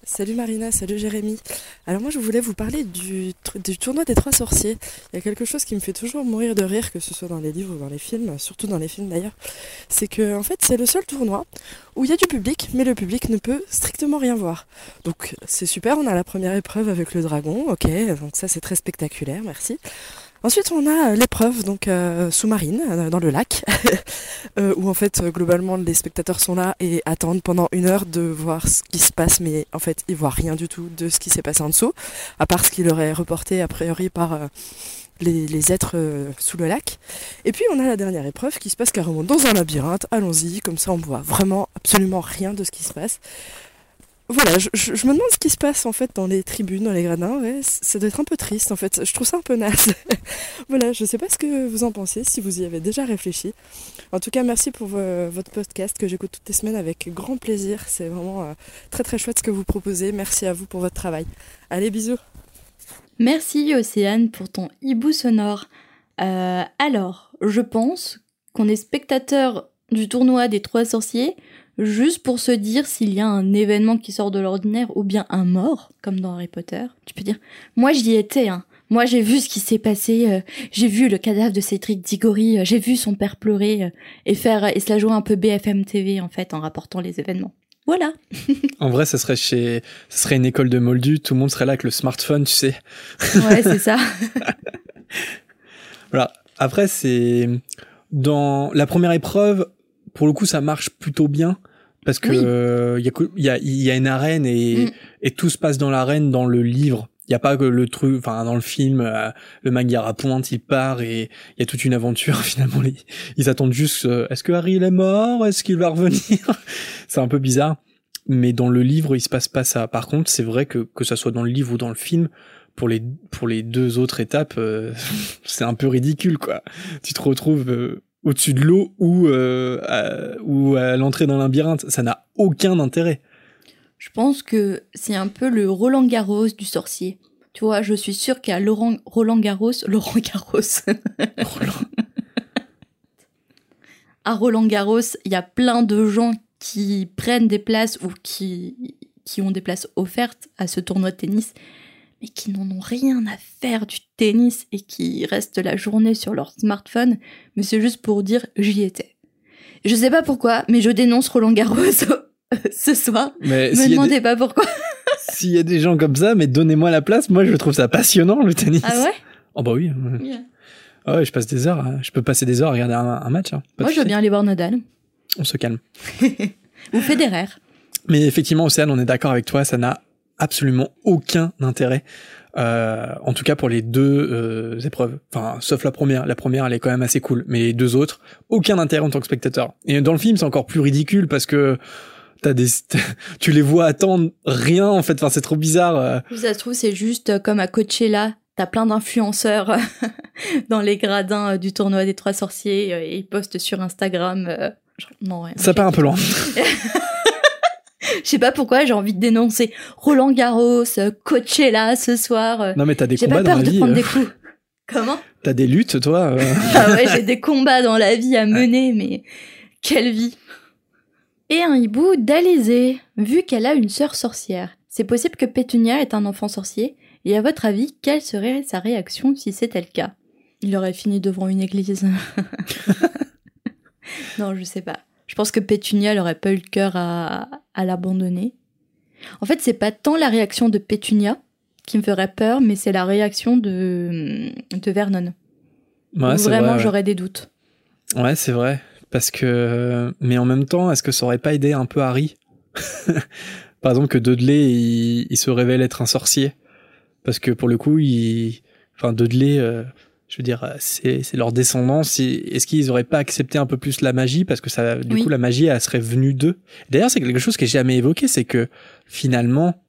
D: Salut Marina, salut Jérémy. Alors moi je voulais vous parler du, du tournoi des trois sorciers. Il y a quelque chose qui me fait toujours mourir de rire, que ce soit dans les livres ou dans les films, surtout dans les films d'ailleurs. C'est que en fait c'est le seul tournoi où il y a du public, mais le public ne peut strictement rien voir. Donc c'est super, on a la première épreuve avec le dragon, ok, donc ça c'est très spectaculaire, merci. Ensuite, on a l'épreuve donc euh, sous-marine euh, dans le lac, euh, où en fait euh, globalement les spectateurs sont là et attendent pendant une heure de voir ce qui se passe, mais en fait ils voient rien du tout de ce qui s'est passé en dessous, à part ce qui leur est reporté a priori par euh, les, les êtres euh, sous le lac. Et puis on a la dernière épreuve qui se passe carrément dans un labyrinthe. Allons-y, comme ça on voit vraiment absolument rien de ce qui se passe. Voilà, je, me demande ce qui se passe en fait dans les tribunes, dans les gradins. Ça doit être un peu triste en fait. Je trouve ça un peu naze. voilà, je sais pas ce que vous en pensez, si vous y avez déjà réfléchi. En tout cas, merci pour vo- votre podcast que j'écoute toutes les semaines avec grand plaisir. C'est vraiment euh, très très chouette ce que vous proposez. Merci à vous pour votre travail. Allez, bisous.
B: Merci Océane pour ton hibou sonore. Euh, alors, je pense qu'on est spectateur du tournoi des trois sorciers juste pour se dire s'il y a un événement qui sort de l'ordinaire ou bien un mort, comme dans Harry Potter. Tu peux dire, moi j'y étais, hein. Moi j'ai vu ce qui s'est passé, euh, j'ai vu le cadavre de Cédric Diggory, euh, j'ai vu son père pleurer euh, et faire et se la jouer un peu BFM TV en fait en rapportant les événements. Voilà.
A: En vrai, ça serait chez, ça serait une école de Moldu, tout le monde serait là avec le smartphone, tu sais.
B: Ouais, c'est ça.
A: Voilà. Après, c'est dans la première épreuve, pour le coup, ça marche plutôt bien parce que
B: Oui.
A: euh, il y, a, y, a, une arène et,
B: Mm.
A: et tout se passe dans l'arène dans le livre. Il y a pas que le truc, enfin dans le film, euh, le Magyar à pointe, il part et il y a toute une aventure. Finalement, les- ils attendent juste. euh, Est-ce que Harry il est mort? Est-ce qu'il va revenir? C'est un peu bizarre. Mais dans le livre, il se passe pas ça. Par contre, c'est vrai que que ça soit dans le livre ou dans le film, pour les pour les deux autres étapes, euh, c'est un peu ridicule quoi. Tu te retrouves euh, au-dessus de l'eau ou euh, à, ou à l'entrée d'un labyrinthe, ça n'a aucun intérêt.
B: Je pense que c'est un peu le Roland Garros du sorcier. Tu vois, je suis sûre qu'à Roland Garros, Laurent Garros, à Roland Garros, il y a plein de gens qui prennent des places ou qui, qui ont des places offertes à ce tournoi de tennis, mais qui n'en ont rien à faire du tennis et qui restent la journée sur leur smartphone, mais c'est juste pour dire j'y étais. Je sais pas pourquoi, mais je dénonce Roland Garros ce soir.
A: Mais
B: Me demandez
A: des-
B: pas pourquoi.
A: s'il y a des gens comme ça, mais donnez-moi la place. Moi, je trouve ça passionnant le tennis.
B: Ah ouais?
A: Oh bah oui. ouais, je passe des heures. hein. Je peux passer des heures à regarder un, un match. hein.
B: Moi, je veux bien aller voir Nadal.
A: On se calme.
B: Ou Federer.
A: Mais effectivement, Océane, on est d'accord avec toi, ça n'a absolument aucun intérêt. Euh, en tout cas pour les deux euh, épreuves. Enfin, sauf la première. La première, elle est quand même assez cool. Mais les deux autres, aucun intérêt en tant que spectateur. Et dans le film, c'est encore plus ridicule parce que t'as des, tu les vois attendre rien en fait. Enfin, c'est trop bizarre. euh.
B: Ça se trouve, c'est juste euh, comme à Coachella. T'as plein d'influenceurs dans les gradins euh, du tournoi des trois sorciers et ils postent sur Instagram. Non, rien.
A: Ça part un peu loin.
B: Je sais pas pourquoi j'ai envie de dénoncer Roland Garros, euh, Coachella ce soir. euh.
A: Non mais t'as des combats
B: pas
A: dans
B: peur
A: la
B: de
A: vie.
B: prendre
A: euh.
B: des coups. Comment?
A: T'as des luttes, toi.
B: Ah ouais, j'ai des combats dans la vie à mener, mais quelle vie Et un hibou d'Alizé, vu qu'elle a une sœur sorcière. C'est possible que Pétunia est un enfant sorcier, et à votre avis, quelle serait sa réaction si c'était le cas? Il aurait fini devant une église. non, je sais pas. Je pense que Pétunia n'aurait pas eu le cœur à, à l'abandonner. En fait, c'est pas tant la réaction de Pétunia qui me ferait peur, mais c'est la réaction de, de Vernon.
A: Ouais,
B: vraiment
A: vrai, ouais.
B: j'aurais des doutes.
A: Ouais, c'est vrai. Parce que, mais en même temps, est-ce que ça aurait pas aidé un peu Harry? Par exemple, que Dudley, il, il se révèle être un sorcier. Parce que pour le coup, il, enfin, Dudley, euh, je veux dire, c'est leur descendance. Et Est-ce qu'ils auraient pas accepté un peu plus la magie? Parce que ça, du
B: Oui.
A: coup, la magie, elle serait venue d'eux. D'ailleurs, c'est quelque chose que j'ai jamais évoqué, c'est que finalement,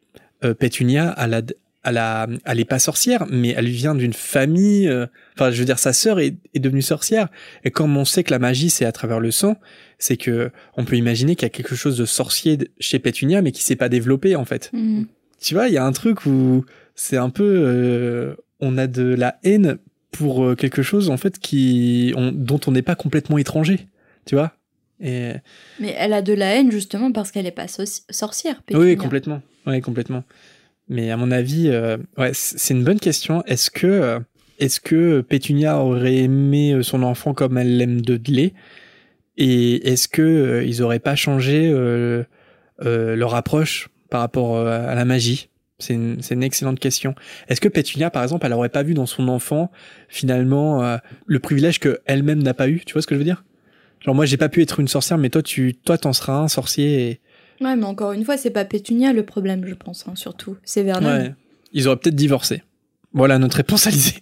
A: euh, Pétunia, elle, a, elle, a, elle est pas sorcière, mais elle vient d'une famille. euh, Enfin, je veux dire, sa sœur est, est devenue sorcière. Et comme on sait que la magie, c'est à travers le sang, c'est que on peut imaginer qu'il y a quelque chose de sorcier chez Pétunia, mais qui s'est pas développé en fait.
B: Hmm.
A: Tu vois, il y a un truc où c'est un peu, euh, on a de la haine pour euh, quelque chose en fait qui, on- dont on n'est pas complètement étranger. Tu vois? Et
B: Mais elle a de la haine justement parce qu'elle est pas so- sorcière.
A: oui, complètement. Oui, complètement. Mais à mon avis, euh, ouais, c'est une bonne question. Est-ce que, euh, est-ce que Pétunia aurait aimé son enfant comme elle l'aime Dudley Et est-ce que euh, ils auraient pas changé euh, leur approche par rapport à la magie? C'est une, excellente question. Est-ce que Pétunia, par exemple, elle aurait pas vu dans son enfant finalement euh, le privilège que elle-même n'a pas eu? Tu vois ce que je veux dire? Genre moi, j'ai pas pu être une sorcière, mais toi, tu, toi, t'en seras un sorcier. Et...
B: Ouais, mais encore une fois, c'est pas Pétunia le problème, je pense, hein, surtout. C'est Vernon.
A: Ouais. Ils auraient peut-être divorcé. Voilà notre réponse, Alizé.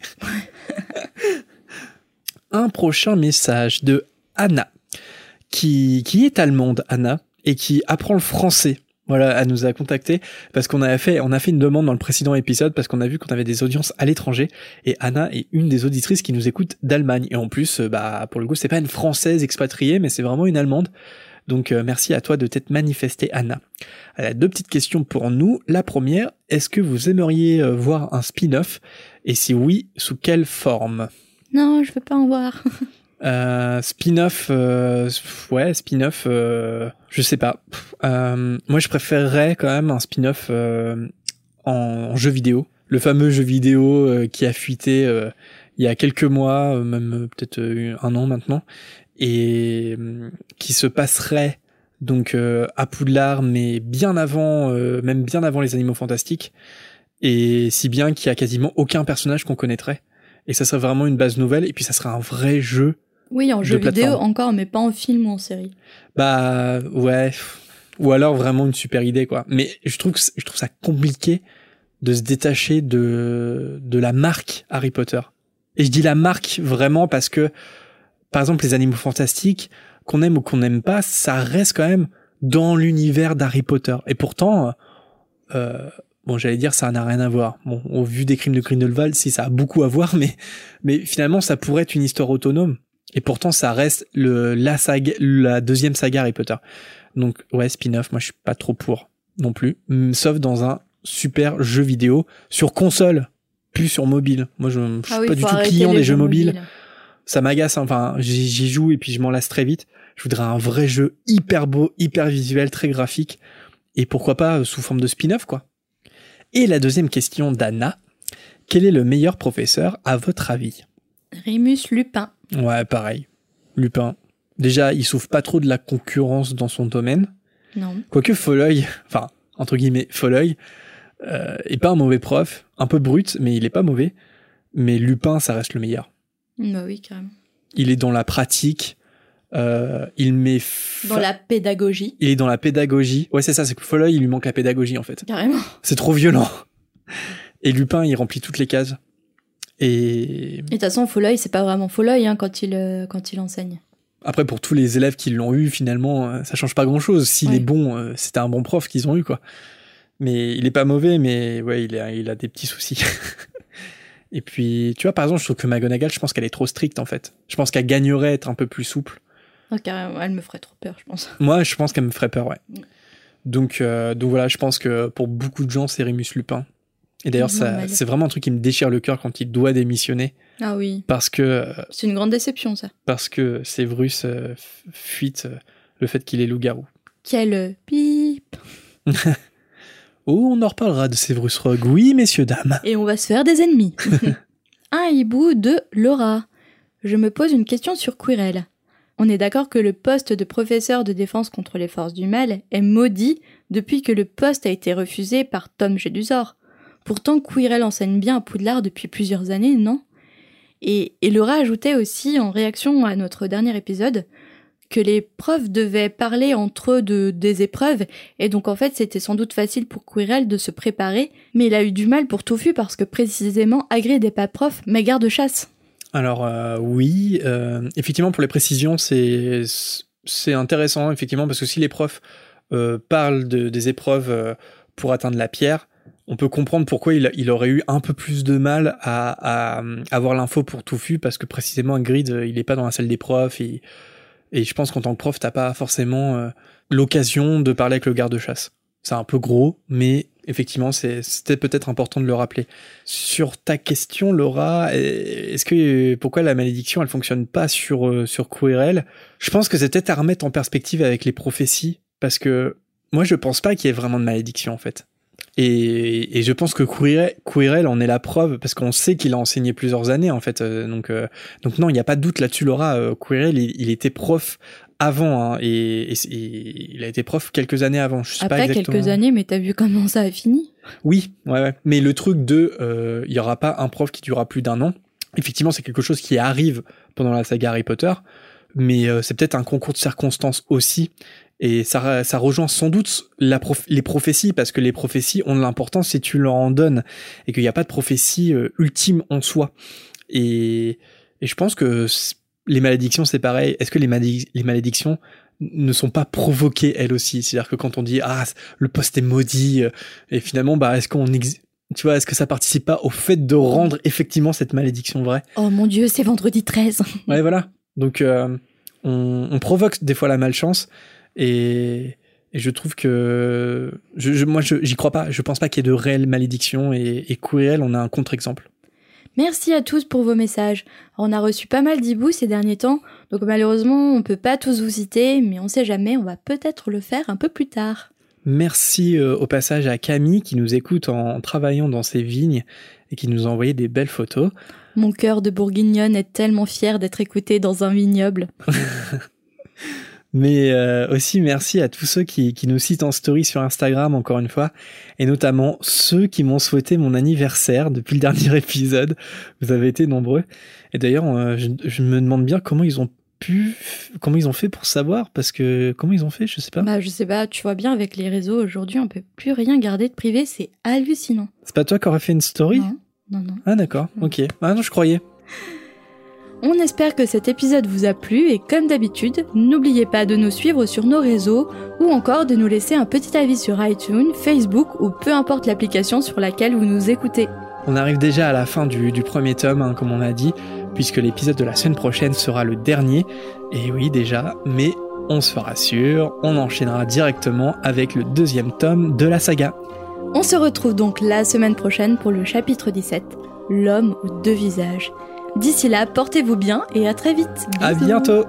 A: Un prochain message de Anna, qui, qui est allemande, Anna, et qui apprend le français. Voilà, elle nous a contacté parce qu'on a fait, on a fait une demande dans le précédent épisode parce qu'on a vu qu'on avait des audiences à l'étranger et Anna est une des auditrices qui nous écoute d'Allemagne et en plus, euh, bah pour le coup, c'est pas une française expatriée mais c'est vraiment une allemande. Donc euh, merci à toi de t'être manifestée, Anna. Elle a deux petites questions pour nous. La première, est-ce que vous aimeriez euh, voir un spin-off? Et si oui, sous quelle forme?
B: Non, je veux pas en voir.
A: euh, Spin-off, euh, ouais, spin-off, euh, je sais pas. Euh, moi, je préférerais quand même un spin-off euh, en, en jeu vidéo. Le fameux jeu vidéo euh, qui a fuité il y a quelques mois, même peut-être un an maintenant, et qui se passerait donc à Poudlard, mais bien avant, même bien avant les Animaux Fantastiques, et si bien qu'il y a quasiment aucun personnage qu'on connaîtrait. Et ça serait vraiment une base nouvelle, et puis ça serait un vrai jeu
B: Oui, en jeu vidéo encore, mais pas en film ou en série.
A: bah ouais, ou alors vraiment une super idée quoi. Mais je trouve que je trouve ça compliqué de se détacher de de la marque Harry Potter. Et je dis la marque vraiment parce que par exemple les animaux fantastiques qu'on aime ou qu'on n'aime pas, ça reste quand même dans l'univers d'Harry Potter. Et pourtant euh, bon, j'allais dire ça n'a rien à voir. Bon, au vu des crimes de Grindelwald, si ça a beaucoup à voir mais mais finalement ça pourrait être une histoire autonome. Et pourtant, ça reste le, la saga, la deuxième saga Harry Potter. Donc, ouais, spin-off, moi, je suis pas trop pour non plus. Mm, Sauf dans un super jeu vidéo sur console, plus sur mobile. Moi, je, je suis
B: Ah oui,
A: pas du tout client des jeux mobiles. Ça m'agace, hein. enfin, j'y j'y joue et puis je m'en lasse très vite. Je voudrais un vrai jeu hyper beau, hyper visuel, très graphique. Et pourquoi pas euh, sous forme de spin-off, quoi. Et la deuxième question d'Anna. Quel est le meilleur professeur à votre avis?
B: Rémus Lupin.
A: Ouais, pareil. Lupin. Déjà, il souffre pas trop de la concurrence dans son domaine.
B: Non.
A: Quoique Folleuil, enfin, entre guillemets, Folleuil, euh, est pas un mauvais prof. Un peu brut, mais il est pas mauvais. Mais Lupin, ça reste le meilleur.
B: Bah oui, carrément.
A: Il est dans la pratique. euh, il met. fa-
B: Dans la pédagogie.
A: Il est dans la pédagogie. Ouais, c'est ça, c'est que Folleuil, il lui manque la pédagogie, en fait.
B: Carrément.
A: C'est trop violent. Et Lupin, il remplit toutes les cases. Et
B: de toute façon, Folleuil, c'est pas vraiment Folleuil hein, quand, il, euh, quand il enseigne.
A: Après, pour tous les élèves qui l'ont eu, finalement, euh, ça change pas grand chose. S'il
B: Ouais.
A: est bon, euh, c'était un bon prof qu'ils ont eu, quoi. Mais il est pas mauvais, mais ouais, il a, il a des petits soucis. Et puis, tu vois, par exemple, je trouve que McGonagall, je pense qu'elle est trop stricte, en fait. Je pense qu'elle gagnerait à être un peu plus souple.
B: Ah, carrément, elle me ferait trop peur, je pense.
A: Moi, je pense qu'elle me ferait peur, ouais.
B: Mm.
A: Donc, euh, donc voilà, je pense que pour beaucoup de gens, c'est Rémus Lupin. Et d'ailleurs, ça, c'est vraiment un truc qui me déchire le cœur quand il doit démissionner.
B: Ah oui,
A: Parce que, euh,
B: c'est une grande déception, ça.
A: parce que Séverus euh, fuite euh, le fait qu'il est loup-garou.
B: Quel euh, pip
A: Oh, on en reparlera de Severus Rogue. Oui, messieurs, dames.
B: Et on va se faire des ennemis. Un hibou de Laura. Je me pose une question sur Quirrell. On est d'accord que le poste de professeur de défense contre les forces du mal est maudit depuis que le poste a été refusé par Tom Jedusor. Pourtant, Quirrell enseigne bien à Poudlard depuis plusieurs années, non? Et, Laura ajoutait aussi, en réaction à notre dernier épisode, que les profs devaient parler entre eux de, des épreuves, et donc en fait c'était sans doute facile pour Quirrell de se préparer, mais il a eu du mal pour Touffu parce que précisément Hagrid n'est pas prof, mais garde-chasse.
A: Alors euh, oui, euh, effectivement pour les précisions c'est intéressant effectivement parce que si les profs euh, parlent de, des épreuves pour atteindre la pierre, on peut comprendre pourquoi il, aurait eu un peu plus de mal à, avoir l'info pour Touffu parce que précisément Hagrid euh, il est pas dans la salle des profs et, et je pense qu'en tant que prof t'as pas forcément euh, l'occasion de parler avec le garde-chasse. C'est un peu gros, mais effectivement, c'était peut-être important de le rappeler. Sur ta question, Laura, est-ce que pourquoi la malédiction elle fonctionne pas sur euh, sur Quirrell Je pense que c'est peut-être à remettre en perspective avec les prophéties, parce que moi je pense pas qu'il y ait vraiment de malédiction en fait. Et, et je pense que Quirrell, en est la preuve parce qu'on sait qu'il a enseigné plusieurs années en fait. Euh, donc euh, donc non, il n'y a pas de doute là-dessus, Laura. Euh, Quirrell, il, il, était prof avant hein, et, et, et, il a été prof quelques années avant. Je sais
B: Après
A: pas exactement.
B: quelques années, mais t'as vu comment ça a fini?
A: Oui, ouais, ouais. Mais le truc de, euh, il y aura pas un prof qui durera plus d'un an. Effectivement, c'est quelque chose qui arrive pendant la saga Harry Potter, mais euh, c'est peut-être un concours de circonstances aussi. Et ça, ça rejoint sans doute la prof les prophéties, parce que les prophéties ont de l'importance si tu leur en donnes, et qu'il n'y a pas de prophétie euh, ultime en soi. Et, et je pense que les malédictions, c'est pareil. Est-ce que les, malédic les malédictions ne sont pas provoquées elles aussi? C'est-à-dire que quand on dit ah le poste est maudit, et finalement bah est-ce qu'on tu vois, est-ce que ça participe pas au fait de rendre effectivement cette malédiction vraie?
B: Oh mon dieu, c'est vendredi 13.
A: ouais, voilà. Donc euh, on, on, provoque des fois la malchance et, et je trouve que je, je, moi j'y crois pas. Je pense pas qu'il y ait de réelles malédictions et, et Quirrell, on a un contre-exemple.
B: Merci à tous pour vos messages. On a reçu pas mal d'hiboux ces derniers temps, donc malheureusement on peut pas tous vous citer, mais on sait jamais, on va peut-être le faire un peu plus tard.
A: Merci euh, au passage à Camille qui nous écoute en travaillant dans ses vignes et qui nous a envoyé des belles photos.
B: Mon cœur de bourguignonne est tellement fier d'être écouté dans un vignoble.
A: Mais euh, aussi merci à tous ceux qui, qui, nous citent en story sur Instagram encore une fois, et notamment ceux qui m'ont souhaité mon anniversaire depuis le dernier épisode. Vous avez été nombreux. Et d'ailleurs, euh, je, je, me demande bien comment ils ont pu, comment ils ont fait pour savoir, parce que comment ils ont fait, je sais pas.
B: Bah je sais pas, tu vois bien avec les réseaux aujourd'hui, on peut plus rien garder de privé, c'est hallucinant.
A: C'est pas toi qui aurais fait une story?
B: Non, non, non.
A: Ah d'accord, ok. Ah non, je croyais.
B: On espère que cet épisode vous a plu et comme d'habitude, n'oubliez pas de nous suivre sur nos réseaux ou encore de nous laisser un petit avis sur iTunes, Facebook ou peu importe l'application sur laquelle vous nous écoutez.
A: On arrive déjà à la fin du, du premier tome, hein, comme on a dit, puisque l'épisode de la semaine prochaine sera le dernier. Et oui déjà, mais on se rassure, on enchaînera directement avec le deuxième tome de la saga.
B: On se retrouve donc la semaine prochaine pour le chapitre 17, L'homme aux deux visages. D'ici là, portez-vous bien et à très vite.
A: Bisous. À bientôt.